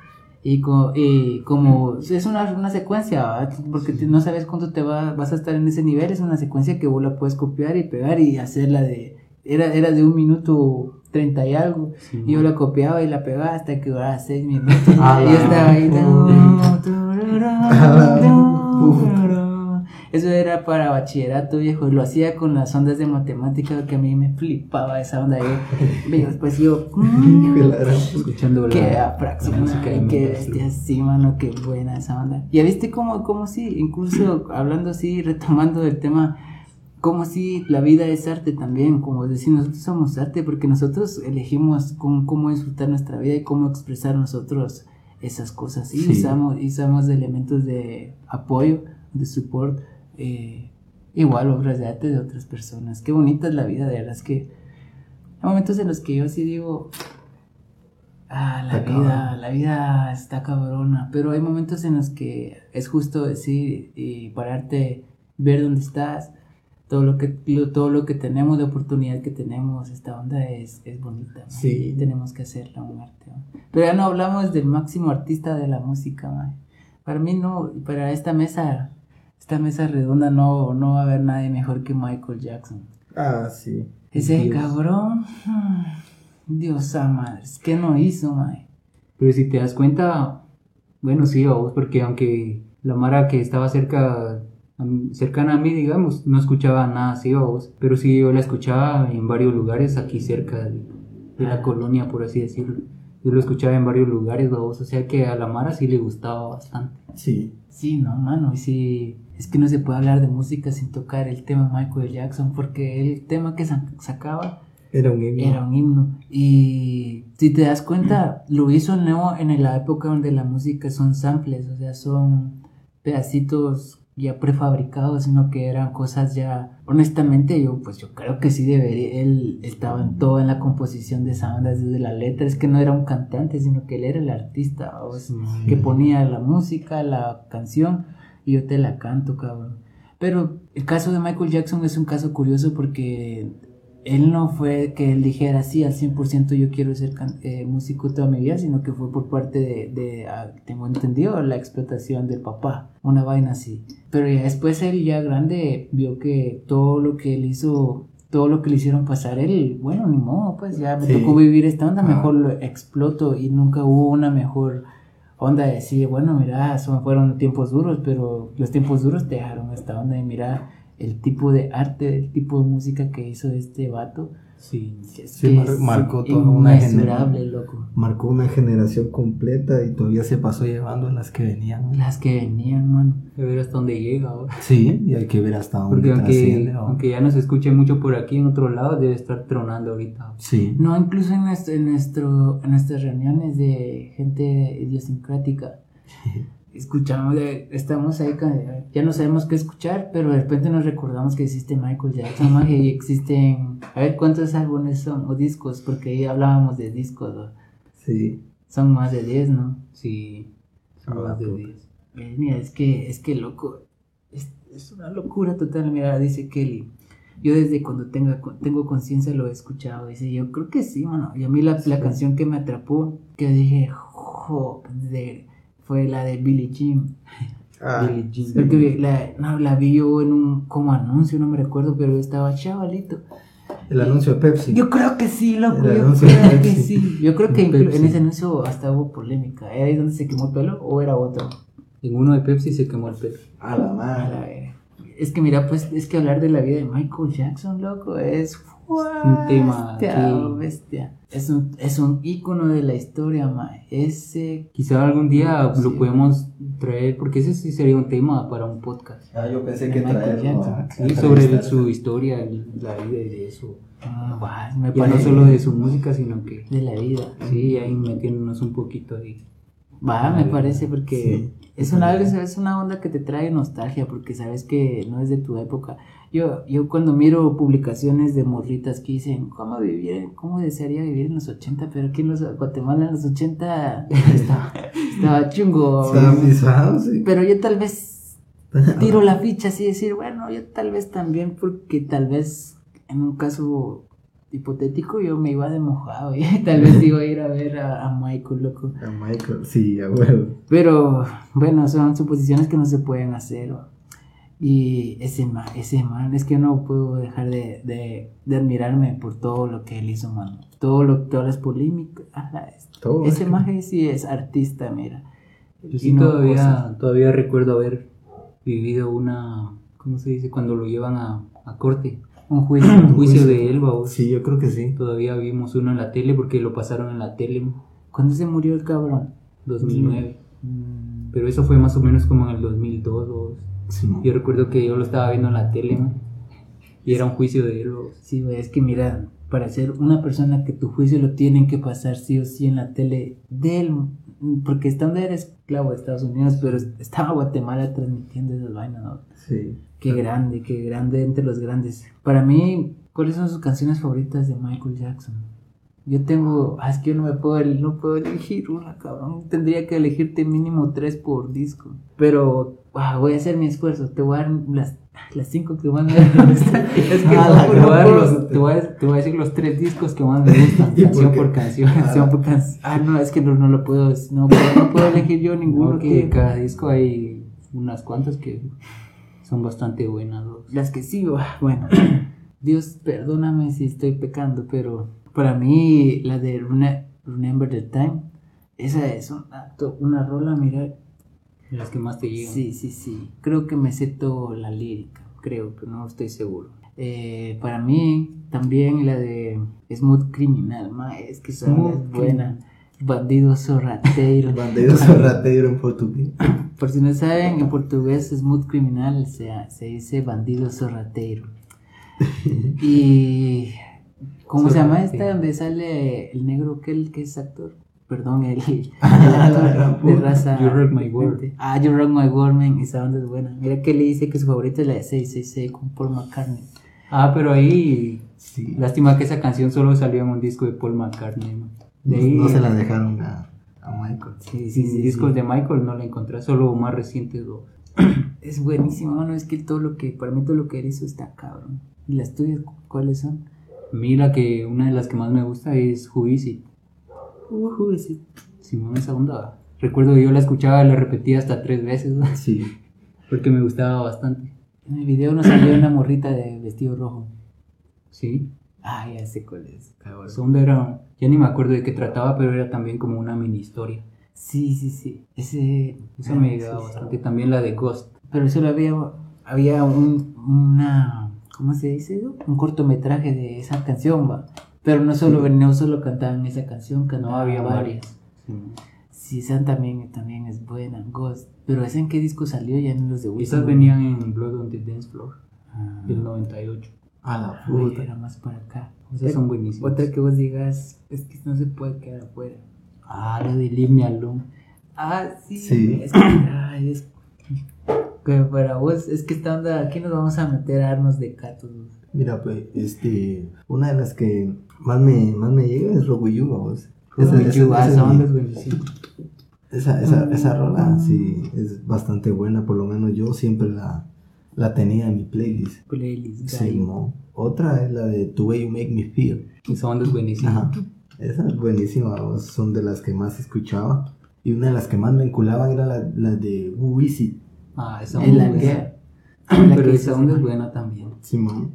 y, co- y como es una, una secuencia, ¿verdad? porque no sabes cuánto te va, vas a estar en ese nivel, es una secuencia que vos la puedes copiar y pegar y hacerla de, era, era de un minuto treinta y algo, Sí, y yo la copiaba y la pegaba hasta que duraba seis minutos. Ah, y yo estaba ahí. Eso era para bachillerato, viejo. y Lo hacía con las ondas de matemática que a mí me flipaba esa onda. Viejo, después yo, mm, Escuchando qué la música de qué bestia, sí, mano, qué buena esa onda. Ya viste cómo, cómo sí, incluso hablando así, retomando el tema, como si la vida es arte también, como decir, nosotros somos arte porque nosotros elegimos cómo, cómo disfrutar nuestra vida y cómo expresar nosotros esas cosas. Y Sí. usamos, usamos elementos de apoyo, de support, eh, igual obras de arte de otras personas. Qué bonita es la vida, de verdad es que hay momentos en los que yo sí digo, ah, la Está vida, cabrón. la vida está cabrona, pero hay momentos en los que es justo decir y pararte, ver dónde estás, todo lo que lo- todo lo que tenemos, de oportunidad que tenemos, esta onda es, es bonita, ¿no? Sí. y tenemos que hacerla un arte. ¿no? Pero ya no hablamos del máximo artista de la música, ¿no? para mí no, para esta mesa, esta mesa redonda no, no va a haber nadie mejor que Michael Jackson. Ah, sí. Ese Dios. cabrón, Dios madres, ¿qué no hizo, mae? Pero si te das cuenta, bueno, sí, vos, porque aunque la Mara que estaba cerca, cercana a mí, digamos, no escuchaba nada así, vos, pero sí yo la escuchaba en varios lugares aquí cerca de, de la colonia, por así decirlo. Yo lo escuchaba en varios lugares, vos, o sea que a la Mara sí le gustaba bastante. Sí. Sí, no, mano, y sí, es que no se puede hablar de música sin tocar el tema Michael Jackson, porque el tema que sa- sacaba Era un himno. era un himno. Y si te das cuenta, lo hizo nuevo en la época donde la música son samples, o sea, son pedacitos ya prefabricados, sino que eran cosas ya, honestamente yo pues yo creo que sí debería, él estaba en todo en la composición de esa banda, desde la letra, es que no era un cantante, sino que él era el artista, que ponía la música, la canción, y yo te la canto, cabrón. Pero el caso de Michael Jackson es un caso curioso porque él no fue que él dijera, sí, al 100% yo quiero ser eh, músico toda mi vida, sino que fue por parte de, de, ah, tengo entendido, la explotación del papá, una vaina así. Pero ya después él ya grande vio que todo lo que él hizo, todo lo que le hicieron pasar él, bueno, ni modo, pues ya me Sí. tocó vivir esta onda, mejor lo exploto y nunca hubo una mejor onda de decir, bueno, mira, son, fueron tiempos duros, pero los tiempos duros te dejaron esta onda y mira el tipo de arte, el tipo de música que hizo este vato. Sí. que es Sí, que mar- marcó toda una inmesurable, loco. Marcó una generación completa y todavía se pasó llevando a las que venían. ¿no? Las que venían, mano. A ver hasta dónde llega. ¿o? Sí, y hay que ver hasta dónde Porque aunque, trasciende. ¿no? aunque ya no se escuche mucho por aquí en otro lado, debe estar tronando ahorita. Sí. No, incluso en, nuestro, en, nuestro, en nuestras reuniones de gente idiosincrática, escuchamos, estamos ahí, ya no sabemos qué escuchar, pero de repente nos recordamos que existe Michael Jackson, maje, y existen, a ver cuántos álbumes son, o discos, porque ahí hablábamos de discos, ¿no? Sí. son más de 10, ¿no? Sí, son Ah, más de puta. 10. Eh, Mira, es que, es que loco, es, es una locura total, mira, dice Kelly. Yo desde cuando tenga, tengo conciencia lo he escuchado, dice, yo creo que sí, mano. Y a mí la, la canción que me atrapó, que dije, jo, de- fue la de Billie Jean. Ah, Billie Jean. Porque la, no, la vi yo en un, como anuncio, no me recuerdo, pero yo estaba chavalito. El anuncio de Pepsi. Yo creo que sí, loco, El yo anuncio de creo que Pepsi. sí. Yo creo que Pepsi. en ese anuncio hasta hubo polémica. ¿Era ahí donde se quemó el pelo o era otro? En uno de Pepsi se quemó el pelo. A la A la madre. Es que mira, pues es que hablar de la vida de Michael Jackson, loco, es Un tema bestia, que- bestia. Es un, es un ícono de la historia, ma. Ese Quizá algún día Sí. lo podemos traer, porque ese sí sería un tema para un podcast. Ah, yo pensé que traerlo. Jackson. a- Sí, sobre entrevistar. su historia, el- la vida y de eso. ah, me Ya no parece solo de su música, sino que de la vida. sí, ahí metiéndonos un poquito ahí. Va, me parece porque Sí, es una es una onda que te trae nostalgia porque sabes que no es de tu época. Yo yo cuando miro publicaciones de morritas que dicen cómo vivir, cómo desearía vivir en los 80, pero aquí en los Guatemala en los 80 estaba, estaba chungo. Estaba pisado, sí. Pero yo tal vez tiro la ficha así decir, bueno, yo tal vez también porque tal vez en un caso hipotético yo me iba de mojado y tal vez iba a ir a ver a, a Michael loco. A Michael, sí, a huevo. Pero bueno, son suposiciones que no se pueden hacer. ¿o? Y ese man, ese man, es que no puedo dejar de, de, de admirarme por todo lo que él hizo, mano. Todo lo, todas las polémicas. ajá, es- Todo. ese man sí es artista, mira. Yo Y sí no todavía, todavía recuerdo haber vivido una, ¿cómo se dice? Cuando lo llevan a, a corte. Un juicio. Un juicio de él, babos. Sí, yo creo que sí. Todavía vimos uno en la tele porque lo pasaron en la tele ¿Cuándo se murió el cabrón? 2009. Mm, Pero eso fue más o menos como en el 2002. babos. Sí. Yo recuerdo que yo lo estaba viendo en la tele y era un juicio de él. babos. Sí, es que mira, para ser una persona que tu juicio lo tienen que pasar sí o sí en la tele del... Porque estando eres esclavo de Estados Unidos, pero estaba Guatemala transmitiendo esas vainas, ¿no? Sí. Qué grande, qué grande entre los grandes. Para mí, ¿cuáles son sus canciones favoritas de Michael Jackson? Yo tengo, ah, es que yo no me puedo, no puedo elegir una, cabrón. Tendría que elegirte mínimo tres por disco. Pero ah, voy a hacer mi esfuerzo. Te voy a dar las, las cinco que más me gustan. Es que Ah, no, la no Te voy, a dar los- te voy a- te voy a decir los tres discos que más me gustan, ¿Y por canción por canción. Canción por canción. Ah, no, es que no, no lo puedo, no no puedo elegir yo ninguno. Porque que, cada disco hay unas cuantas que son bastante buenas. Las que ah, bueno, Dios perdóname si estoy pecando, pero para mí la de Remember the Time, esa es una, una rola, mira, Las que más te llegan. sí, sí, sí, creo que me toda la lírica, creo, pero no estoy seguro. Eh, para mí también la de Smooth Criminal, ma, es que es buena. Bandido sorrateiro. Bandido sorrateiro en portugués. Por si no saben, en portugués smooth criminal se, se dice bandido sorrateiro. y ¿cómo se llama esta donde sale el negro que que es actor? Perdón, el, actor de raza. You Rock My World. Ah, You Rock My World, man, esa onda es buena. Mira que le dice que su favorita es la de 666 con Paul McCartney. Ah, pero ahí, Sí. lástima que esa canción solo salió en un disco de Paul McCartney. ahí, No se la dejaron a, a Michael. Sí, sí, sí, sí. discos sí. de Michael no la encontré, solo más recientes dos. Es buenísimo, mano. Es que todo lo que, para mí todo lo que él hizo está cabrón. ¿Y las tuyas cuáles son? Mira que una de las que más me gusta es Who It. Uh, sí. Simón esa onda. Recuerdo que yo la escuchaba y la repetía hasta tres veces, ¿no? Sí. porque me gustaba bastante. En el video nos salió una morrita de vestido rojo. Sí. Ah, ya sé cuál es. cabrón. Esa onda era, ya ni me acuerdo de qué trataba, pero era también como una mini historia. Sí, sí, sí. Ese. Me ah, llegaba sí, sí. bastante. También la de Ghost. Pero solo había, había un, una. ¿Cómo se dice? eso? Un cortometraje de esa canción, va. Pero no solo, no solo cantaban esa canción, No cantaban había varias. varias. Sí. Sí, esa también, también es buena, Ghost. Pero ¿esa en qué disco salió? Ya en los de Wilson. Esas venían en Blood on the Dance Floor Ah, del 98. A la puta. era más para acá. Esas son buenísimas. Otra que vos digas, es que no se puede quedar afuera. Ah, la de Leave Me Alone. Ah, sí. Sí. Es que, ay, es que para vos, es que esta onda, aquí nos vamos a meter a arnos de catos. Mira, pues, este, una de las que más me, más me llega es Robo. Esa, esa- You, ah, esa es esa esa, esa, esa rola, sí, es bastante buena, por lo menos yo siempre la, la tenía en mi playlist. Playlist, Sí, mo. Otra es la de The Way You Make Me Feel. Esa onda es buenísima. Ajá. Esa es buenísima, son de las que más escuchaba. Y una de las que más me vinculaban era la, la de Who Is It. Ah, esa onda es buena. que. Pero esa onda es buena también. Simón.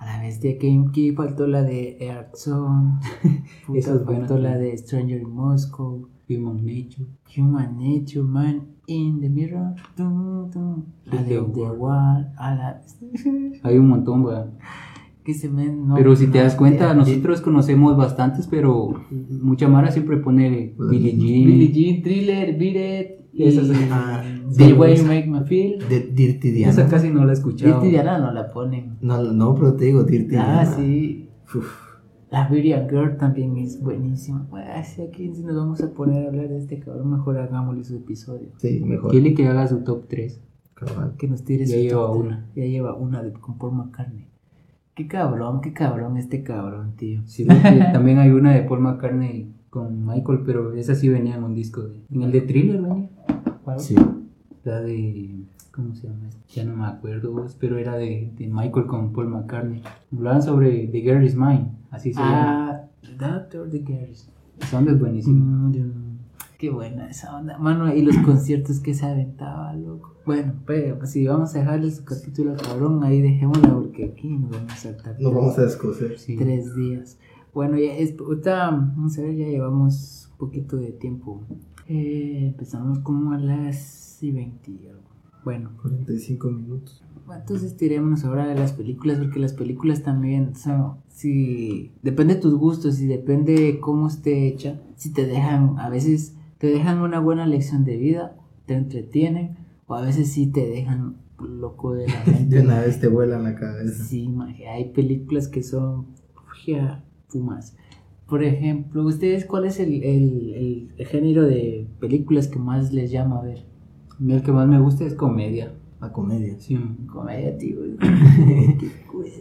A la bestia que aquí faltó la de Earth Zone. Puta, Esa es buena faltó la de Stranger in Moscow. Human Nature. Human Nature, Man in the Mirror. Tum, tum. La de The Wall. A la. Hay un montón, ¿verdad? Que se me. no- Pero si te das cuenta, de- nosotros conocemos bastantes, pero mucha Mara siempre pone Billie Jean. Billie Jean, Thriller, Beat It. Y Esas- Ah, The Way esa- You Make Me Feel. de Dirty Diana. Esa casi no la he escuchado. Dirty Diana no la ponen. No, no, pero te digo Dirty Ah, Diana. sí. Uf, La Beauty and Girl también es buenísima. Si aquí si nos vamos a poner a hablar de este cabrón, mejor hagámosle su episodio. sí, mejor. Quiere que haga su top 3. Cabal. Que nos tire Ya su lleva top una. Ya lleva una de, con Paul McCartney. Qué cabrón, qué cabrón este cabrón, tío. Sí, también hay una de Paul McCartney con Michael, pero esa sí venía en un disco. De, en el de Thriller venía. ¿Cuál? Sí. La de. ¿Cómo se llama? Ya no me acuerdo, pero era de, de Michael con Paul McCartney. Hablaban sobre The Girl Is Mine. Así se llama. Ah, Doctor the Girls. Esa onda es buenísima. Mm, Qué buena esa onda. Mano, y los conciertos que se aventaba, loco. Bueno, pero pues, si vamos a dejarle su capítulo cabrón, ahí dejémosla porque aquí nos vamos a saltar. Nos vamos a descoser. Sí. Tres días. Bueno, ya es, ahorita, vamos a ver, ya llevamos un poquito de tiempo. Eh, empezamos como a las y 20 y algo. Bueno, 45 minutos. entonces tirémonos ahora de las películas, porque las películas también son, si depende de tus gustos y depende de cómo esté hecha, si te dejan, a veces te dejan una buena lección de vida, te entretienen, o a veces sí te dejan loco de la mente. De una vez te vuelan la cabeza. Sí, maje, hay películas que son fumas. Por ejemplo, ¿ustedes cuál es el, el- el género de películas que más les llama a ver? A mí el que más me gusta es comedia. La comedia. Sí, Comedia, tío. ¿Qué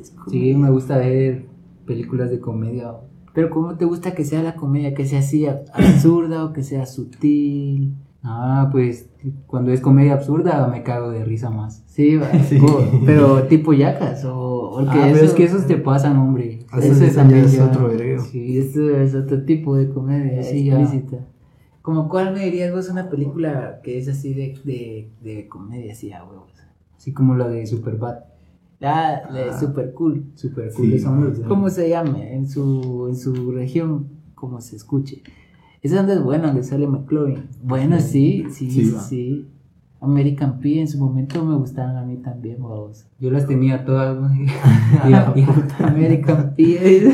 es sí me gusta ver películas de comedia. Pero ¿cómo te gusta que sea la comedia? ¿Que sea así a- absurda o que sea sutil? Ah, pues cuando es comedia absurda me cago de risa más. Sí, va. Sí. Pero tipo yacas o, el Ah, que pero eso- es que esos te pasan, hombre. Eso, Ese eso también es otro vergueo. Sí, Eso es otro tipo de comedia Sí, ya. Como cuál me dirías vos una película que es así de, de, de comedia, así a huevos. así como la de Superbad. Ah, la de Ah. super cool. Super cool Sí. ¿Cómo se llame? En su, en su región, como se escuche. Esa donde es buena, donde sale McLovin. Bueno, sí, sí, Sí, sí. American Pie en su momento me gustaban a mí también, vos. Yo las tenía todas. American Pie.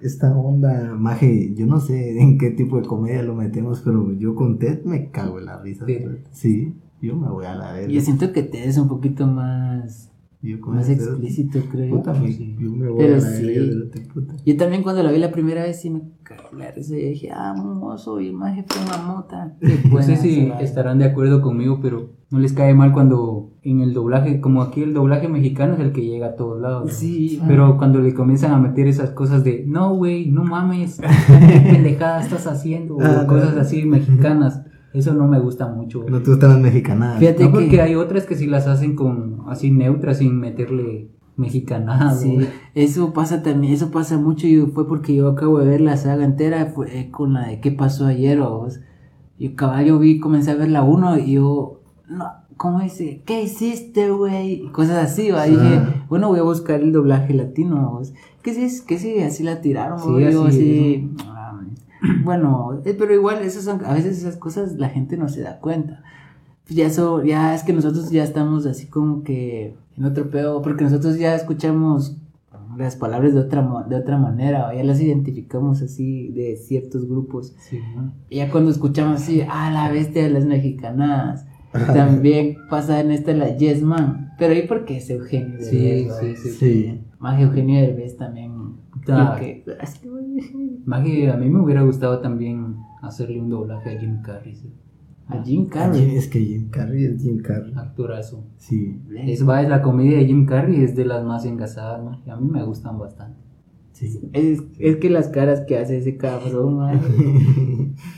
Esta onda, maje, yo no sé en qué tipo de comedia lo metemos, pero yo con Ted me cago en la risa. Sí. Sí, yo me voy a la verga. Yo siento que te es un poquito más, Yo con más ese- explícito, creo yo. Puta, me- Sí. yo me voy Pero a la sí. espérate, puta. Yo también cuando la vi la primera vez sí me cagué la risa. Yo dije, ah, mozo, y el maje fue una mota. Qué No sé si estarán de acuerdo conmigo, pero no les cae mal cuando en el doblaje, como aquí el doblaje mexicano es el que llega a todos lados. ¿no? Sí, Pero cuando le comienzan a meter esas cosas de, no, güey, no mames, qué pendejada estás haciendo, o Ah, cosas así mexicanas, eso no me gusta mucho. No te gustan las mexicanadas. Fíjate No, porque que- hay otras que sí las hacen con así neutras, sin meterle Mexicanada. Sí, eso pasa también, eso pasa mucho y fue porque yo acabo de ver la saga entera fue eh, con la de qué pasó ayer o yo caballo vi, comencé a ver la 1 y yo, no, ¿cómo dice? ¿Qué hiciste, güey? Cosas así, ¿va? Y dije, bueno, voy a buscar el doblaje latino. ¿Qué si, qué si así la tiraron? Sí. Yo así, así, bueno, eh, pero igual esas son, a veces esas cosas la gente no se da cuenta. Ya eso, ya es que nosotros ya estamos así como que en otro pedo, porque nosotros ya escuchamos las palabras de otra, de otra manera, o ya las identificamos así de ciertos grupos. Sí, ¿no? Y ya cuando escuchamos así, ah, la bestia de las mexicanas, también pasa en esta la Yes Man, pero ahí porque es Eugenio Sí, Derbez, sí, ¿no? sí. Sí. Más Eugenio Derbez también. Ta- que- a mí me hubiera gustado también hacerle un doblaje a Jim Carrey. ¿sí? A Jim Carrey. Jim- Es que Jim Carrey es Jim Carrey. Actorazo. Sí. Es, va, es la comedia de Jim Carrey es de las más engasadas, ¿no? Y a mí me gustan bastante. Sí. Es, es que las caras que hace ese cabrón, man.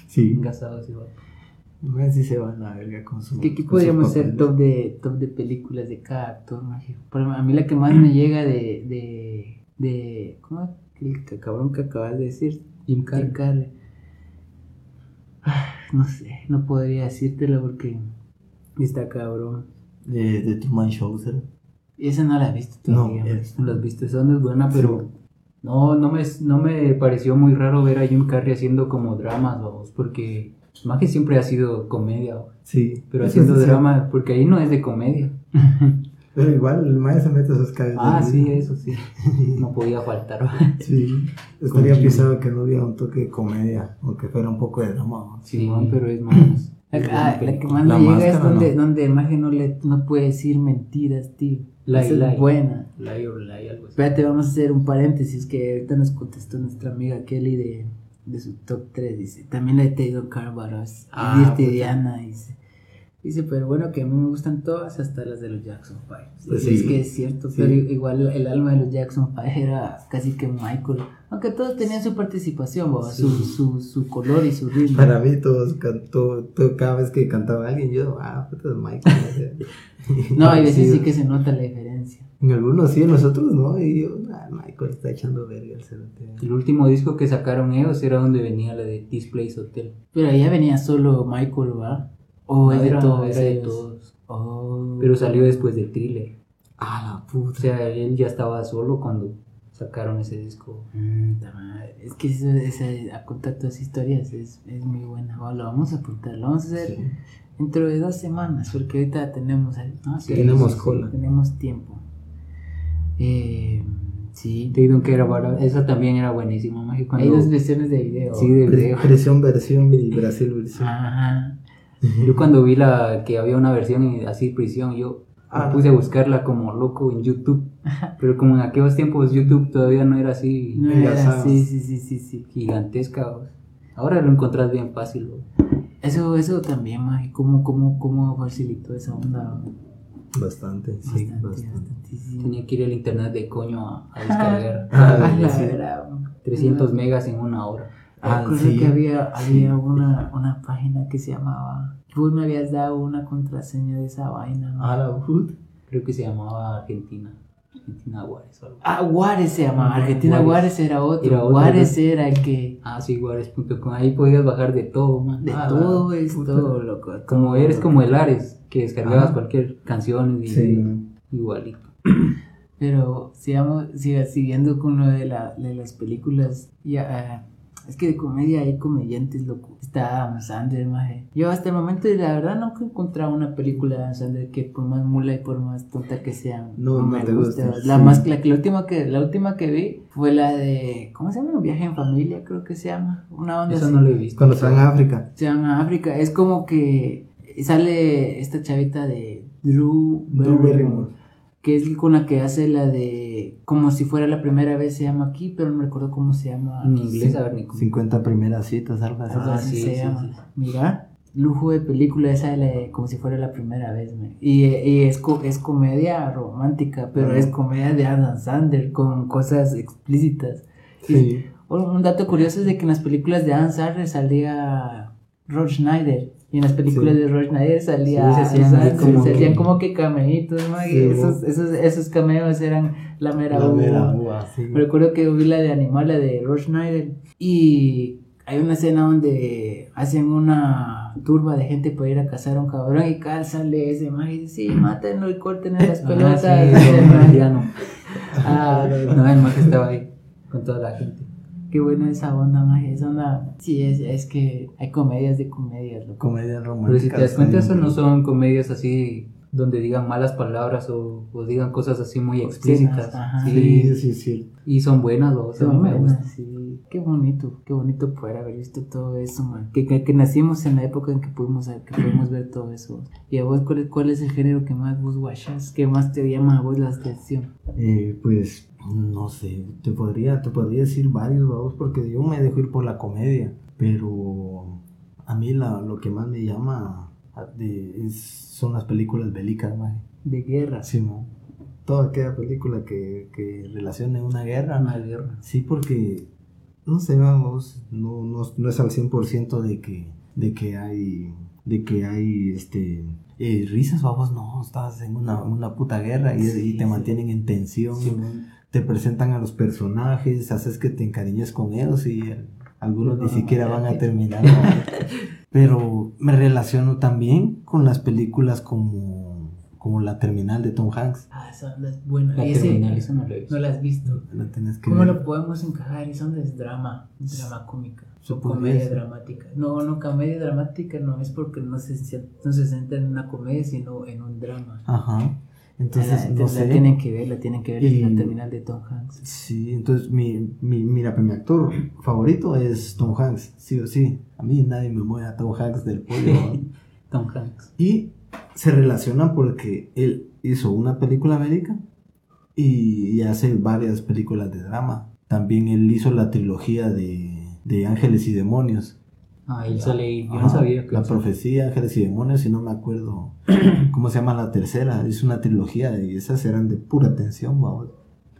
sí. Engasados igual. A ver si se van a verga con su. Que aquí con sus podríamos hacer top de, top de películas de cada actor, ejemplo, a mí la que más me llega de, de, de ¿cómo? El que- cabrón que acabas de decir, Jim Carrey. Jim Carrey. Ah, No sé, no podría decírtelo porque está cabrón. De, de Truman Show, ¿será? Esa no la he visto No, todavía. es- No las viste, esa no es buena, pero no, no, me, no me pareció muy raro ver a Jim Carrey haciendo como dramas, vamos, porque Maje siempre ha sido comedia, Sí. pero haciendo sí. drama, porque ahí no es de comedia. Pero igual el maestro se mete sus cabezas. Ah, sí, eso sí, no podía faltar. Sí. Estaría pisado que no hubiera un toque de comedia, aunque fuera un poco de drama. ¿no? Sí, pero es más. La, ah, la que más La me llega es donde, ¿no? donde el maje no, le, no puede decir mentiras, tío. Lie, Esa es lie. buena. Lie or lie, algo así. Espérate, vamos a hacer un paréntesis que ahorita nos contestó nuestra amiga Kelly de, de su top 3. Dice, también la de Taylor Carvaros, Ah, pues, Diana. Dice, dice, pero bueno, que a mí me gustan todas, hasta las de los Jackson 5. Pues es sí. que es cierto, Sí. pero igual el alma de los Jackson 5 era casi que Michael. Aunque todos tenían su participación, ¿va? su, su, su color y su ritmo. Para mí, todos cantó, todo, cada vez que cantaba alguien, yo, ah, puta es Michael. o sea. No, hay veces sí Sí. que se nota la diferencia. En algunos sí, en nosotros no. Y yo, ah, Michael está echando verga el cerote. El último disco que sacaron ellos era donde venía la de This Place Hotel. Pero ahí ya venía solo Michael, ¿va? O No, es de era- todos. era de todos. Oh. Pero salió después de Thriller. Ah, la O puta. sea, él ya estaba solo cuando sacaron ese disco. Mm. Es que eso, esa, a contar todas esas historias es, es muy buena. Va, lo vamos a apuntar, lo vamos a hacer Sí. dentro de dos semanas, porque ahorita tenemos, ¿no? Sí, tenemos sí, sí. cola. tenemos tiempo. Eh, sí, They Don't Care About Us, Esa también era buenísima, hay dos versiones de video. Sí, de video. Presión versión y Brasil versión. Ajá. Yo cuando vi la que había una versión así prisión, yo Ah. me puse a buscarla como loco en YouTube. Pero como en aquellos tiempos YouTube todavía no era así No era, sí, sí, sí, sí, sí. gigantesca. ¿vos? Ahora lo encontrás bien fácil. ¿vos? Eso, eso también, Magi, ¿cómo, cómo, cómo facilitó esa onda? Bastante, sí, Bastante. Tenía que ir al internet de coño a, a descargar Ah, Ah, sí. verdad. 300 megas en una hora. Ah, Recuerdo sí. que había, había una, una página que se llamaba. Vos me habías dado una contraseña de esa vaina, ¿no? Ah, la puta. Creo que se llamaba Argentina. Argentina Juárez o algo. Ah, Juárez se llamaba. Argentina Juárez. Era otro. Era otro, Juárez era el que. Ah, sí, Juárez.com. Ahí podías bajar de todo, man. De Ah, todo es todo, loco. Como todo, eres loco. como el Ares, que descargabas Ajá. cualquier canción y Sí. igualito. Pero sigamos, siga, siguiendo con lo de, la, de las películas. Ya, ah, es que de comedia hay comediantes, loco. Está Adam Sandler, maje. Yo hasta el momento, la verdad, nunca he encontrado una película de Adam Sandler que por más mula y por más tonta que sea, No, no me te guste. gusta, La, sí. más, la, que- la última que, la última que vi fue la de, ¿cómo se llama? Un viaje en familia, creo que se llama. Una onda Eso así. no lo he visto. Cuando están en África. Se llama África. Es como que sale esta chavita de Drew Barrymore. Que es con la que hace la de como si fuera la primera vez se llama aquí, pero no me recuerdo cómo se llama. En inglés, a ver, ni cómo. 50 primeras citas, algo así. Ah, así sí, se sí, llama. sí. Mira, lujo de película esa de la- como si fuera la primera vez, me. Y, y es, co- es comedia romántica, pero Ajá. es comedia de Adam Sandler con cosas explícitas. Y Sí. un un dato curioso es de que en las películas de Adam Sandler salía Rob Schneider Y en las películas Sí. de Roger Schneider salía, Sí, se hacían como se hacían que- como que cameitos, Sí, esos, esos, esos cameos eran la mera La mera uva. recuerdo que vi la de Animal, la de Roger Schneider, y hay una escena donde hacen una turba de gente para ir a cazar a un cabrón y cada sale ese man y dice, sí, mátenlo y corten las pelotas. Ah, man. No, el más estaba ahí con toda la gente. Qué buena esa onda, maje. Esa onda. Sí, es, es que hay comedias de comedias, loco. Comedia romántica. Pero si te das cuenta, eso no son comedias así donde digan malas palabras o, o digan cosas así muy explícitas. Ajá. Sí, Sí, sí, sí. Y son buenas, o sea, Son me buenas, gustan. sí. Qué bonito, qué bonito poder haber visto todo eso, man. Que, que, que nacimos en la época en que pudimos, que pudimos ver todo eso. Y a vos, ¿cuál, es- ¿cuál es el género que más vos guachas? ¿Qué más te llama a vos la atención? Eh, pues no sé, te podría, te podría decir varios, vamos, porque yo me dejo ir por la comedia, pero a mí la, lo que más me llama de- es- son las películas bélicas, maje. De guerra. Sí, mo. Toda aquella película que, que relacione una guerra. Una guerra. Sí, porque, no sé, vamos, no, no, no es al 100% de que, de que hay, de que hay, este, eh, risas, vamos, no, estás en una, una puta guerra y, Sí, y te sí. mantienen en tensión. Te presentan a los personajes, haces que te encariñes con ellos y algunos ni siquiera van a terminar. ¿no? Pero me relaciono también con las películas como, como La Terminal de Tom Hanks. Ah, esa es buena. La ese- terminal, eso no lo he visto. no la has visto. La tienes que ¿Cómo ver. lo podemos encajar? Esa onda es drama, drama cómica. Podría comedia dramática. No, no, comedia dramática no es porque no se, se- no se centra en una comedia, sino en un drama. Ajá. Entonces, la, no la tienen que ver, la tienen que ver en la terminal de Tom Hanks. Sí, entonces mi, mi, mira, pues, mi actor favorito es Tom Hanks, sí o sí. A mí nadie me mueve a Tom Hanks del pollo. Tom Hanks. y se relacionan porque él hizo una película médica y, y hace varias películas de drama. También él hizo la trilogía de, de Ángeles y Demonios. Ah, él sale ahí. Yo no sabía que La profecía, Ángeles y Demonios, y no me acuerdo cómo se llama la tercera. Es una trilogía y esas eran de pura tensión, vamos.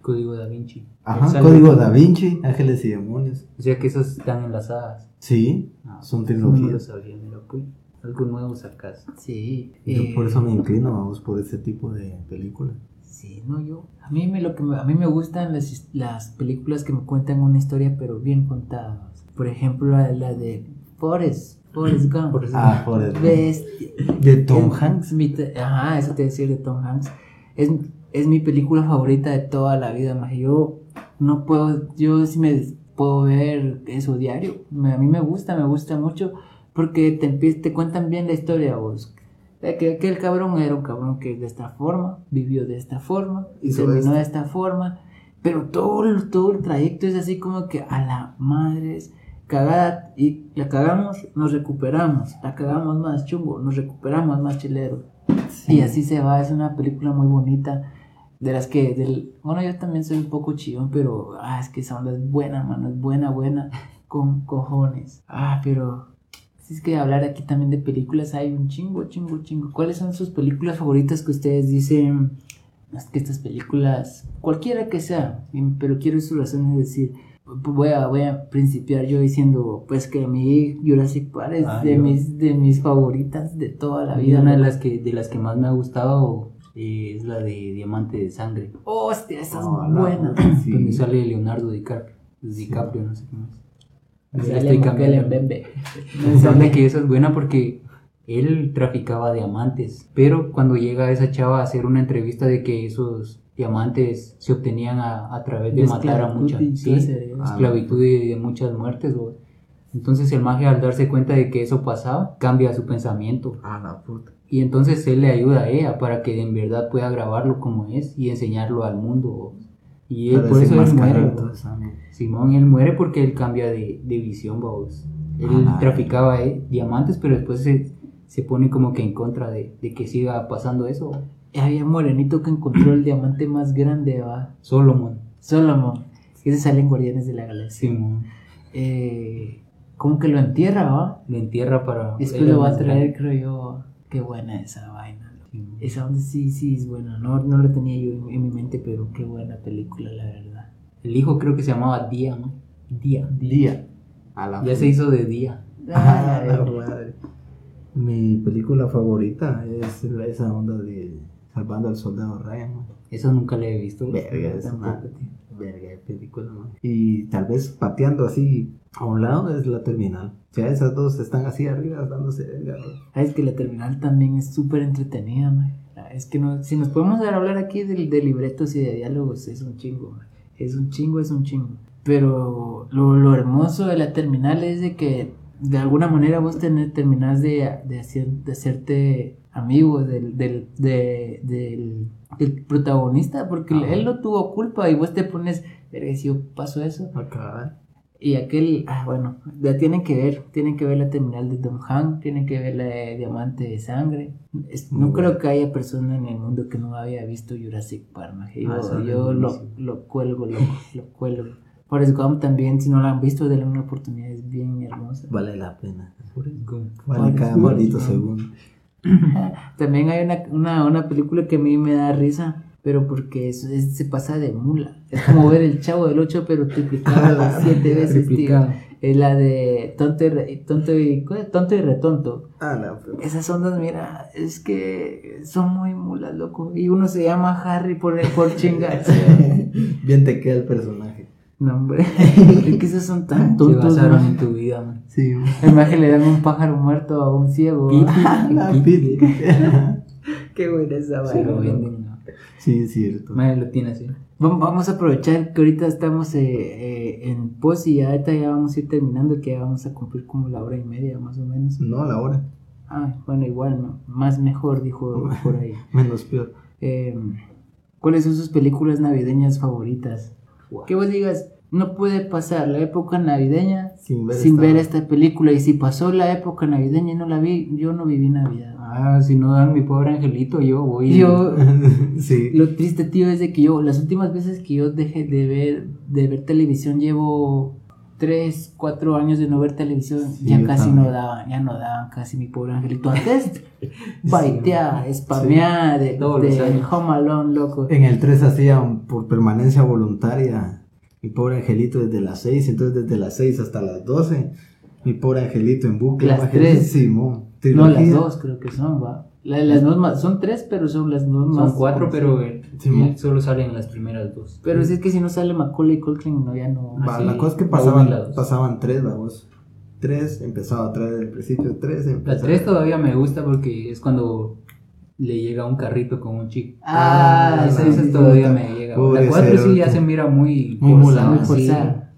Código da Vinci. Ajá, Código Da Vinci, Ángeles y Demonios. O sea que esas están enlazadas. Sí, Ah, son eso No lo trilogías. sabía, mira, pues. Algo nuevo sacas. Sí. Yo eh, por eso me inclino, vamos, por ese tipo de películas. Sí, no, yo. A mí me, lo que me- a mí me gustan las, las películas que me cuentan una historia, pero bien contadas. Por ejemplo, la de Forrest, Forrest Gump. Forrest Ah, por el... Bestia. De Tom Es Hanks. mi ajá, eso te decía de Tom Hanks. Es, es mi película favorita de toda la vida, más yo no puedo, yo sí me puedo ver eso diario. Me- a mí me gusta, me gusta mucho porque te, te cuentan bien la historia vos. De Que, que el cabrón era un cabrón que de esta forma, vivió de esta forma, y terminó esto. de esta forma, pero todo el, todo el trayecto es así como que a la madre es cagada y la cagamos, nos recuperamos, la cagamos más chungo, nos recuperamos más chilero. Y así se va, es una película muy bonita. De las que, del, bueno, yo también soy un poco chillón, pero ah, es que esa onda es buena, mano, es buena, buena, con cojones. Ah, pero si es que hablar aquí también de películas, hay un chingo, chingo, chingo. ¿Cuáles son sus películas favoritas que ustedes dicen? Es que estas películas, cualquiera que sea, pero quiero sus razones de decir, voy a, voy a principiar yo diciendo, pues que a mí Jurassic Park es Ah, de, yo- mis, de mis favoritas de toda la vida. una de las que, de las que más me ha gustado eh, es la de Diamante de Sangre. Hostia, esa es la buena. sí. Donde sale Leonardo DiCaprio. DiCaprio, no sé qué más. Me Ya sale estoy cambiando. Sale que esa es buena porque él traficaba diamantes, pero cuando llega esa chava a hacer una entrevista de que esos diamantes se obtenían a, a través de, De matar a muchas, sí, esclavitud y de muchas muertes. Entonces el mago al darse cuenta de que eso pasaba, cambia su pensamiento Ah, la puta. y entonces él le ayuda a ella para que en verdad pueda grabarlo como es y enseñarlo al mundo. Y él, por eso él muere. Simón, él muere porque él cambia de, de visión, vamos. Él Ah. traficaba eh, diamantes, pero después se, se pone como que en contra de, de que siga pasando eso. Había un morenito que encontró el diamante más grande, va. Solomon. Solomon. Ese sale en Guardianes de la Galaxia. Simón. Eh, como que lo entierra, va. Lo entierra para... Después lo va a traer, creo yo. Qué buena esa vaina. Esa onda sí, sí es buena. No, no la tenía yo en, en mi mente, pero qué buena película, la verdad. El hijo creo que se llamaba Día, ¿no? Día. Día. A la Ya se hizo de Día. Ah, Ay, la madre. Mi película favorita es esa onda de Salvando al Soldado Ryan. man. Eso nunca le he visto. Verga, es una verga de película, man. Y tal vez pateando así a un lado es la terminal. O sea, esas dos están así arriba dándose verga. Ah, Es que la terminal también es súper entretenida, man. Ah, Es que no, si nos podemos dar a hablar aquí de, de libretos y de diálogos, es un chingo, man. Es un chingo, es un chingo. Pero lo, lo hermoso de la terminal es de que de alguna manera vos tener, terminás de, de, hacer, de hacerte amigo del, del, de- del, del protagonista, porque Ajá. él no tuvo culpa y vos te pones, verga, si yo paso eso, Acá. y aquel, ah, bueno, ya tienen que ver, tienen que ver la terminal de Don Han, tienen que ver la de Diamante de Sangre. Es- no Muy creo bueno. que haya persona en el mundo que no haya visto Jurassic Park. maje. Yo, Ah, yo lo, lo cuelgo, loco, lo cuelgo. Forrest Gump también, si no la han visto, denle una oportunidad, es bien hermosa. Vale la pena. Forrest Gump. Vale Forrest cada maldito segundo. También hay una, una, una película que a mí me da risa, pero porque es- es- se pasa de mula. Es como ver el chavo del 8, pero triplicado siete veces, tío. Es la de tonto y, tonto y, tonto y retonto. Ah, la puta. Esas ondas, mira, es que son muy mulas, loco. Y uno se llama Harry por, por chingarse. Bien te queda el personaje. No, hombre. Es que esos son tan Se tontos, basaron en tu vida, man. Sí. Imagínate, le dan un pájaro muerto a un ciego. Qué buena esa Se lo vaina. venden, ¿no? Sí, es cierto. Madre lo tiene así. Vam- Vamos a aprovechar que ahorita estamos eh, eh, en pos y ahorita ya vamos a ir terminando, que ya vamos a cumplir como la hora y media más o menos. No, la hora. Ah, bueno, igual, ¿no? Más mejor, dijo por ahí. Menos peor. Eh, ¿Cuáles son sus películas navideñas favoritas? Que vos digas, no puede pasar la época navideña Sin ver, sin esta- ver esta película. Y si pasó la época navideña y no la vi, yo no viví Navidad. Ah, si no dan mi pobre angelito, yo voy. Yo, sí. lo triste, tío, es de que yo, las últimas veces que yo dejé de ver, de ver televisión, llevo 3, 4 años de no ver televisión, Sí, ya casi también. no daban, ya no daban casi mi pobre angelito. Antes, baitea, spamear de, de. Home Alone, loco. En el 3 hacían por permanencia voluntaria mi pobre angelito desde las 6, entonces desde las 6 hasta las 12, mi pobre angelito en bucle. Las imagínate, tres. Simón, No, trilogía. las dos creo que son, va. La- las dos más, son tres, pero son las dos más. Son cuatro, pero eh, Sí, solo salen las primeras dos. Pero si es que si no sale Macaulay Culkin, no, ya no. Va, Así, la cosa es que la pasaban, la pasaban tres, vamos. Tres, empezaba a traer el principio, tres, La empezaba. tres todavía me gusta porque es cuando le llega un carrito con un chico. Ah, esa, sí, esa sí. todavía me llega. La cuatro sí ya se mira muy Muy forzada, muy sí. forzada.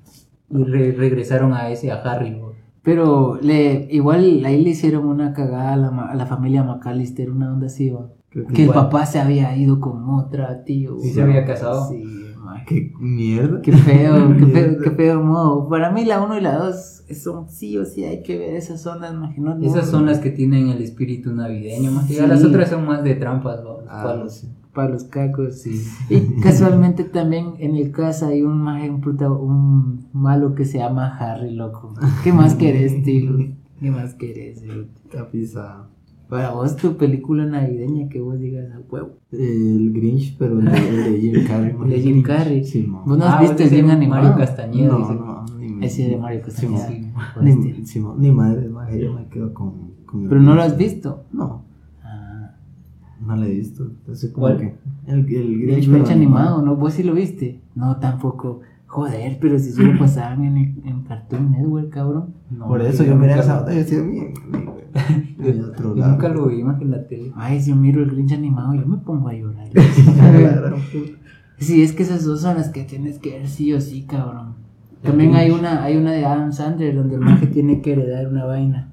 Y re- regresaron a ese, a Harry. Pero le, igual ahí le hicieron una cagada a la, ma- a la familia McAllister, una onda así, va. Que el papá se había ido con otra, tío. Sí se había casado. Sí, Qué mierda. Qué feo, qué feo, Mierda. qué feo modo. Para mí la 1 y la 2 son sí o sí, hay que ver esas ondas, imagino. no- Esas son las que tienen el espíritu navideño. Más Sí. las otras son más de trampas. ¿no? Los Ah, palos. sí. Para los cacos. Sí. Y casualmente también en el casa hay un, un, un malo que se llama Harry, loco. ¿Qué más querés, tío? ¿Qué más querés? eh? Está pisado. Para vos, tu película navideña que vos digas a huevo. El Grinch, pero el de, el de Jim Carrey. man. De Jim Carrey. Simón. ¿Vos no has Ah, visto el bien animado? Mario Castañeda. No, dice. no, ni, Ese de Mario Castañeda. Sí. ni, Simón, ni madre, más yo me quedo con, con el Pero no lo Grinch. has visto. No, Ah, no lo he visto. Entonces, como ¿Cuál? que el, el el Grinch, Grinch pero animado, ¿no? ¿Vos sí lo viste? No, tampoco. Joder, pero si solo pasaban en, el- en Cartoon Network, cabrón. No, Por eso yo miré esa otra y decía, bien, bien. De otro Yo lado. nunca lo vi más que en la tele. Ay, si yo miro el Grinch animado, yo me pongo a llorar. Sí, es que esas dos son las que tienes que ver sí o sí, cabrón. También hay una, hay una de Adam Sandler donde el maje tiene que heredar una vaina.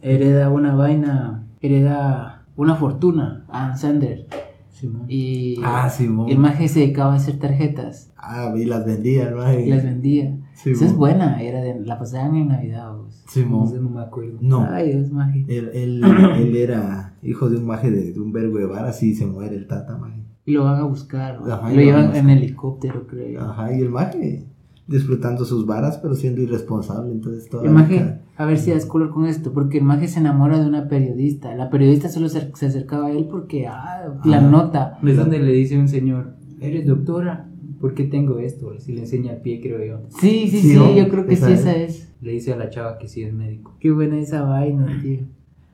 Hereda una vaina, hereda una fortuna, Adam Sandler. Simón. Y Ah, Simón. el maje se dedicaba a hacer tarjetas Ah, y las vendía, ¿no? y las vendía. Simón. Esa es buena, era de, la pasaban en Navidad. No sé, no me acuerdo. No. Ay, Dios, maje. Él, él, él era hijo de un maje de, de un vergo de varas y se muere el tata, maje. Y lo van a buscar. Ajá, lo y lo van llevan en helicóptero, creo. Ajá, y el maje disfrutando sus varas, pero siendo irresponsable, entonces toda El maje, a ver si das color con esto, porque el maje se enamora de una periodista. La periodista solo se, se acercaba a él porque, ah, la nota. Es donde le dice un señor, ¿eres doctora? ¿Por qué tengo esto? Si le enseña el pie, creo yo. Sí, sí, Sí, sí, ¿no? yo creo que Esa sí, es. esa es. Le dice a la chava que sí es médico. Qué buena esa vaina, tío.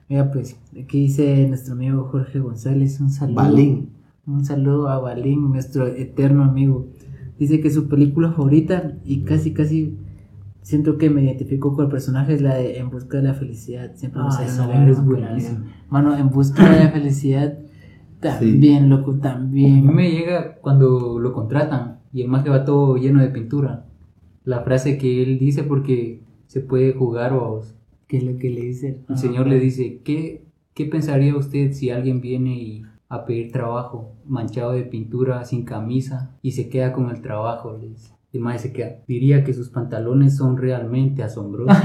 Mira, pues, aquí dice nuestro amigo Jorge González, un saludo. Balín. Un saludo a Balín, nuestro eterno amigo. Dice que su película favorita y casi, casi siento que me identifico con el personaje es la de En busca de la felicidad. Siempre Ah, esa vaina es buenísima. Mano, En busca de la felicidad, también, loco, A mí también. me llega cuando lo contratan y el maje va todo lleno de pintura. La frase que él dice porque se puede jugar o ¿Qué es lo que le dice? el señor le dice, ¿qué, ¿qué pensaría usted si alguien viene y a pedir trabajo manchado de pintura, sin camisa y se queda con el trabajo? Le dice. Y el se queda. Diría que sus pantalones son realmente asombrosos.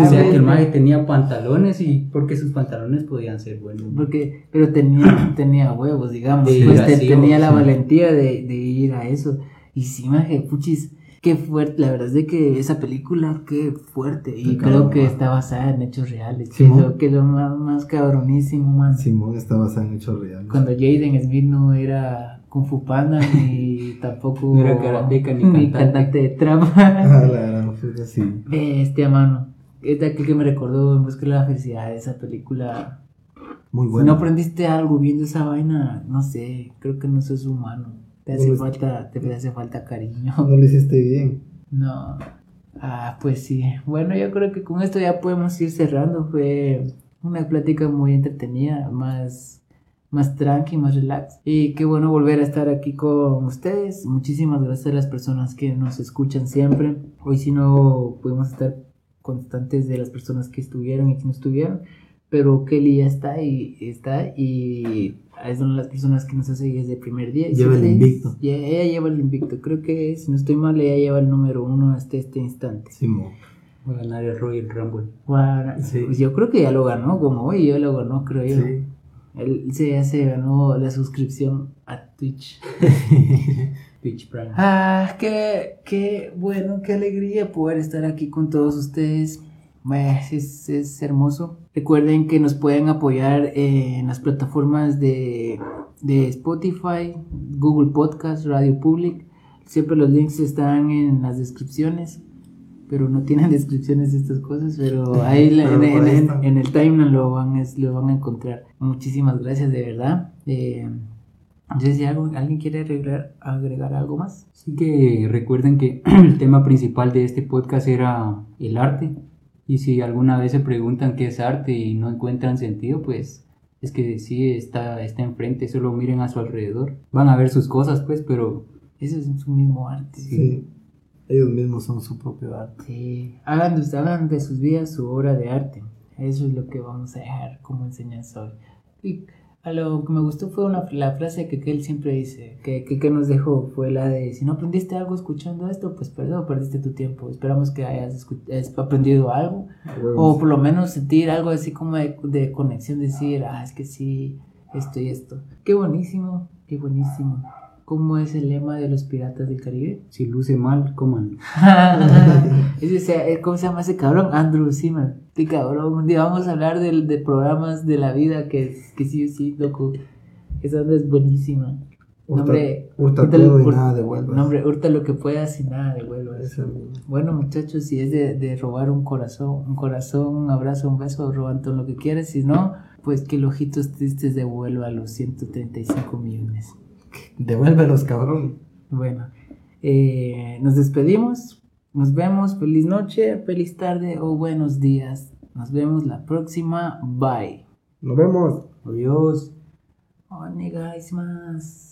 O sea que el maje tenía pantalones y porque sus pantalones podían ser buenos. Porque, pero tenía, tenía huevos, digamos. Ir pues, te- tenía la sí. valentía de, de ir a eso. Y sí, maje, puchis, qué fuerte. La verdad es de que esa película, qué fuerte. Y creo que está basada en hechos reales. Sí, que mo. lo que lo más, más cabronísimo, man. Simón está basado en hechos reales. Cuando Jaden Smith no era Kung Fu Panda ni tampoco No era karateca ni ni cantante. cantante de trap. Ah, la gran puta, sí. Este, mano. Es de aquel que me recordó en busca de la felicidad, esa película. Muy Si bueno. no aprendiste algo viendo esa vaina, no sé, creo que no sos humano. Te hace No falta, te hace falta cariño. No lo hiciste bien. No. Ah, pues sí. Bueno, yo creo que con esto ya podemos ir cerrando. Fue una plática muy entretenida, más, más tranqui, más relax. Y qué bueno volver a estar aquí con ustedes. Muchísimas gracias a las personas que nos escuchan siempre. Hoy si no pudimos estar constantes de las personas que estuvieron y que no estuvieron. Pero Kelly ya está y está y es una de las personas que nos hace desde el primer día. Lleva el invicto. Ya- ella lleva el invicto. Creo que si no estoy mal, ella lleva el número uno hasta este instante. Simón. Va a ganar el Royal Rumble. Guara- Sí. Pues yo creo que ya lo ganó, como hoy ya lo ganó, creo yo. Sí. Él se, ganó la suscripción a Twitch. Pitch Prime. Ah, qué, qué bueno, qué alegría poder estar aquí con todos ustedes. Es, es hermoso. Recuerden que nos pueden apoyar en las plataformas de, de Spotify, Google Podcast, Radio Public. Siempre los links están en las descripciones, pero no tienen descripciones de estas cosas, pero ahí Pero en, el timeline lo van, es- lo van a encontrar. Muchísimas gracias, de verdad. Eh, entonces, si algo- alguien quiere agregar, agregar algo más. Así que recuerden que el tema principal de este podcast era el arte. Y si alguna vez se preguntan qué es arte y no encuentran sentido, pues es que sí está, está enfrente, solo miren a su alrededor. Van a ver sus cosas, pues, pero Eso es su mismo arte. Sí. Ellos mismos son su propio arte. Sí. Hagan, de- hagan de sus vidas su obra de arte. Eso es lo que vamos a dejar como enseñanza hoy. Y a lo que me gustó fue una, la frase que, que él siempre dice, que, que, que nos dejó, fue la de, si no aprendiste algo escuchando esto, pues perdón, perdiste tu tiempo. Esperamos que hayas, aprendido algo, o por lo menos sentir algo así como de, de conexión, decir, ah, es que sí, esto y esto. Qué buenísimo, qué buenísimo. ¿Cómo es el lema de los piratas del Caribe? si luce mal, coman. Eh, ¿Cómo se llama ese cabrón? Andrew Zimmer. Este cabrón. Un día vamos a hablar del- de, programas de la vida que, que sí sí, loco. Esa onda es buenísima. Hurta, Nombre, hurta hurta- todo y nada devuelvas. Nombre, hurta lo que puedas y nada devuelvas. Bueno, muchachos, si es de, de robar un corazón, un corazón, un abrazo, un beso, roban todo lo que quieras. Si no, pues que el ojitos tristes devuelva los 135 millones. Devuélvelos, cabrón. Bueno, eh, nos despedimos. Nos vemos. Feliz noche, feliz tarde o buenos días. Nos vemos la próxima. Bye. Nos vemos. Adiós. Oh, guys, más.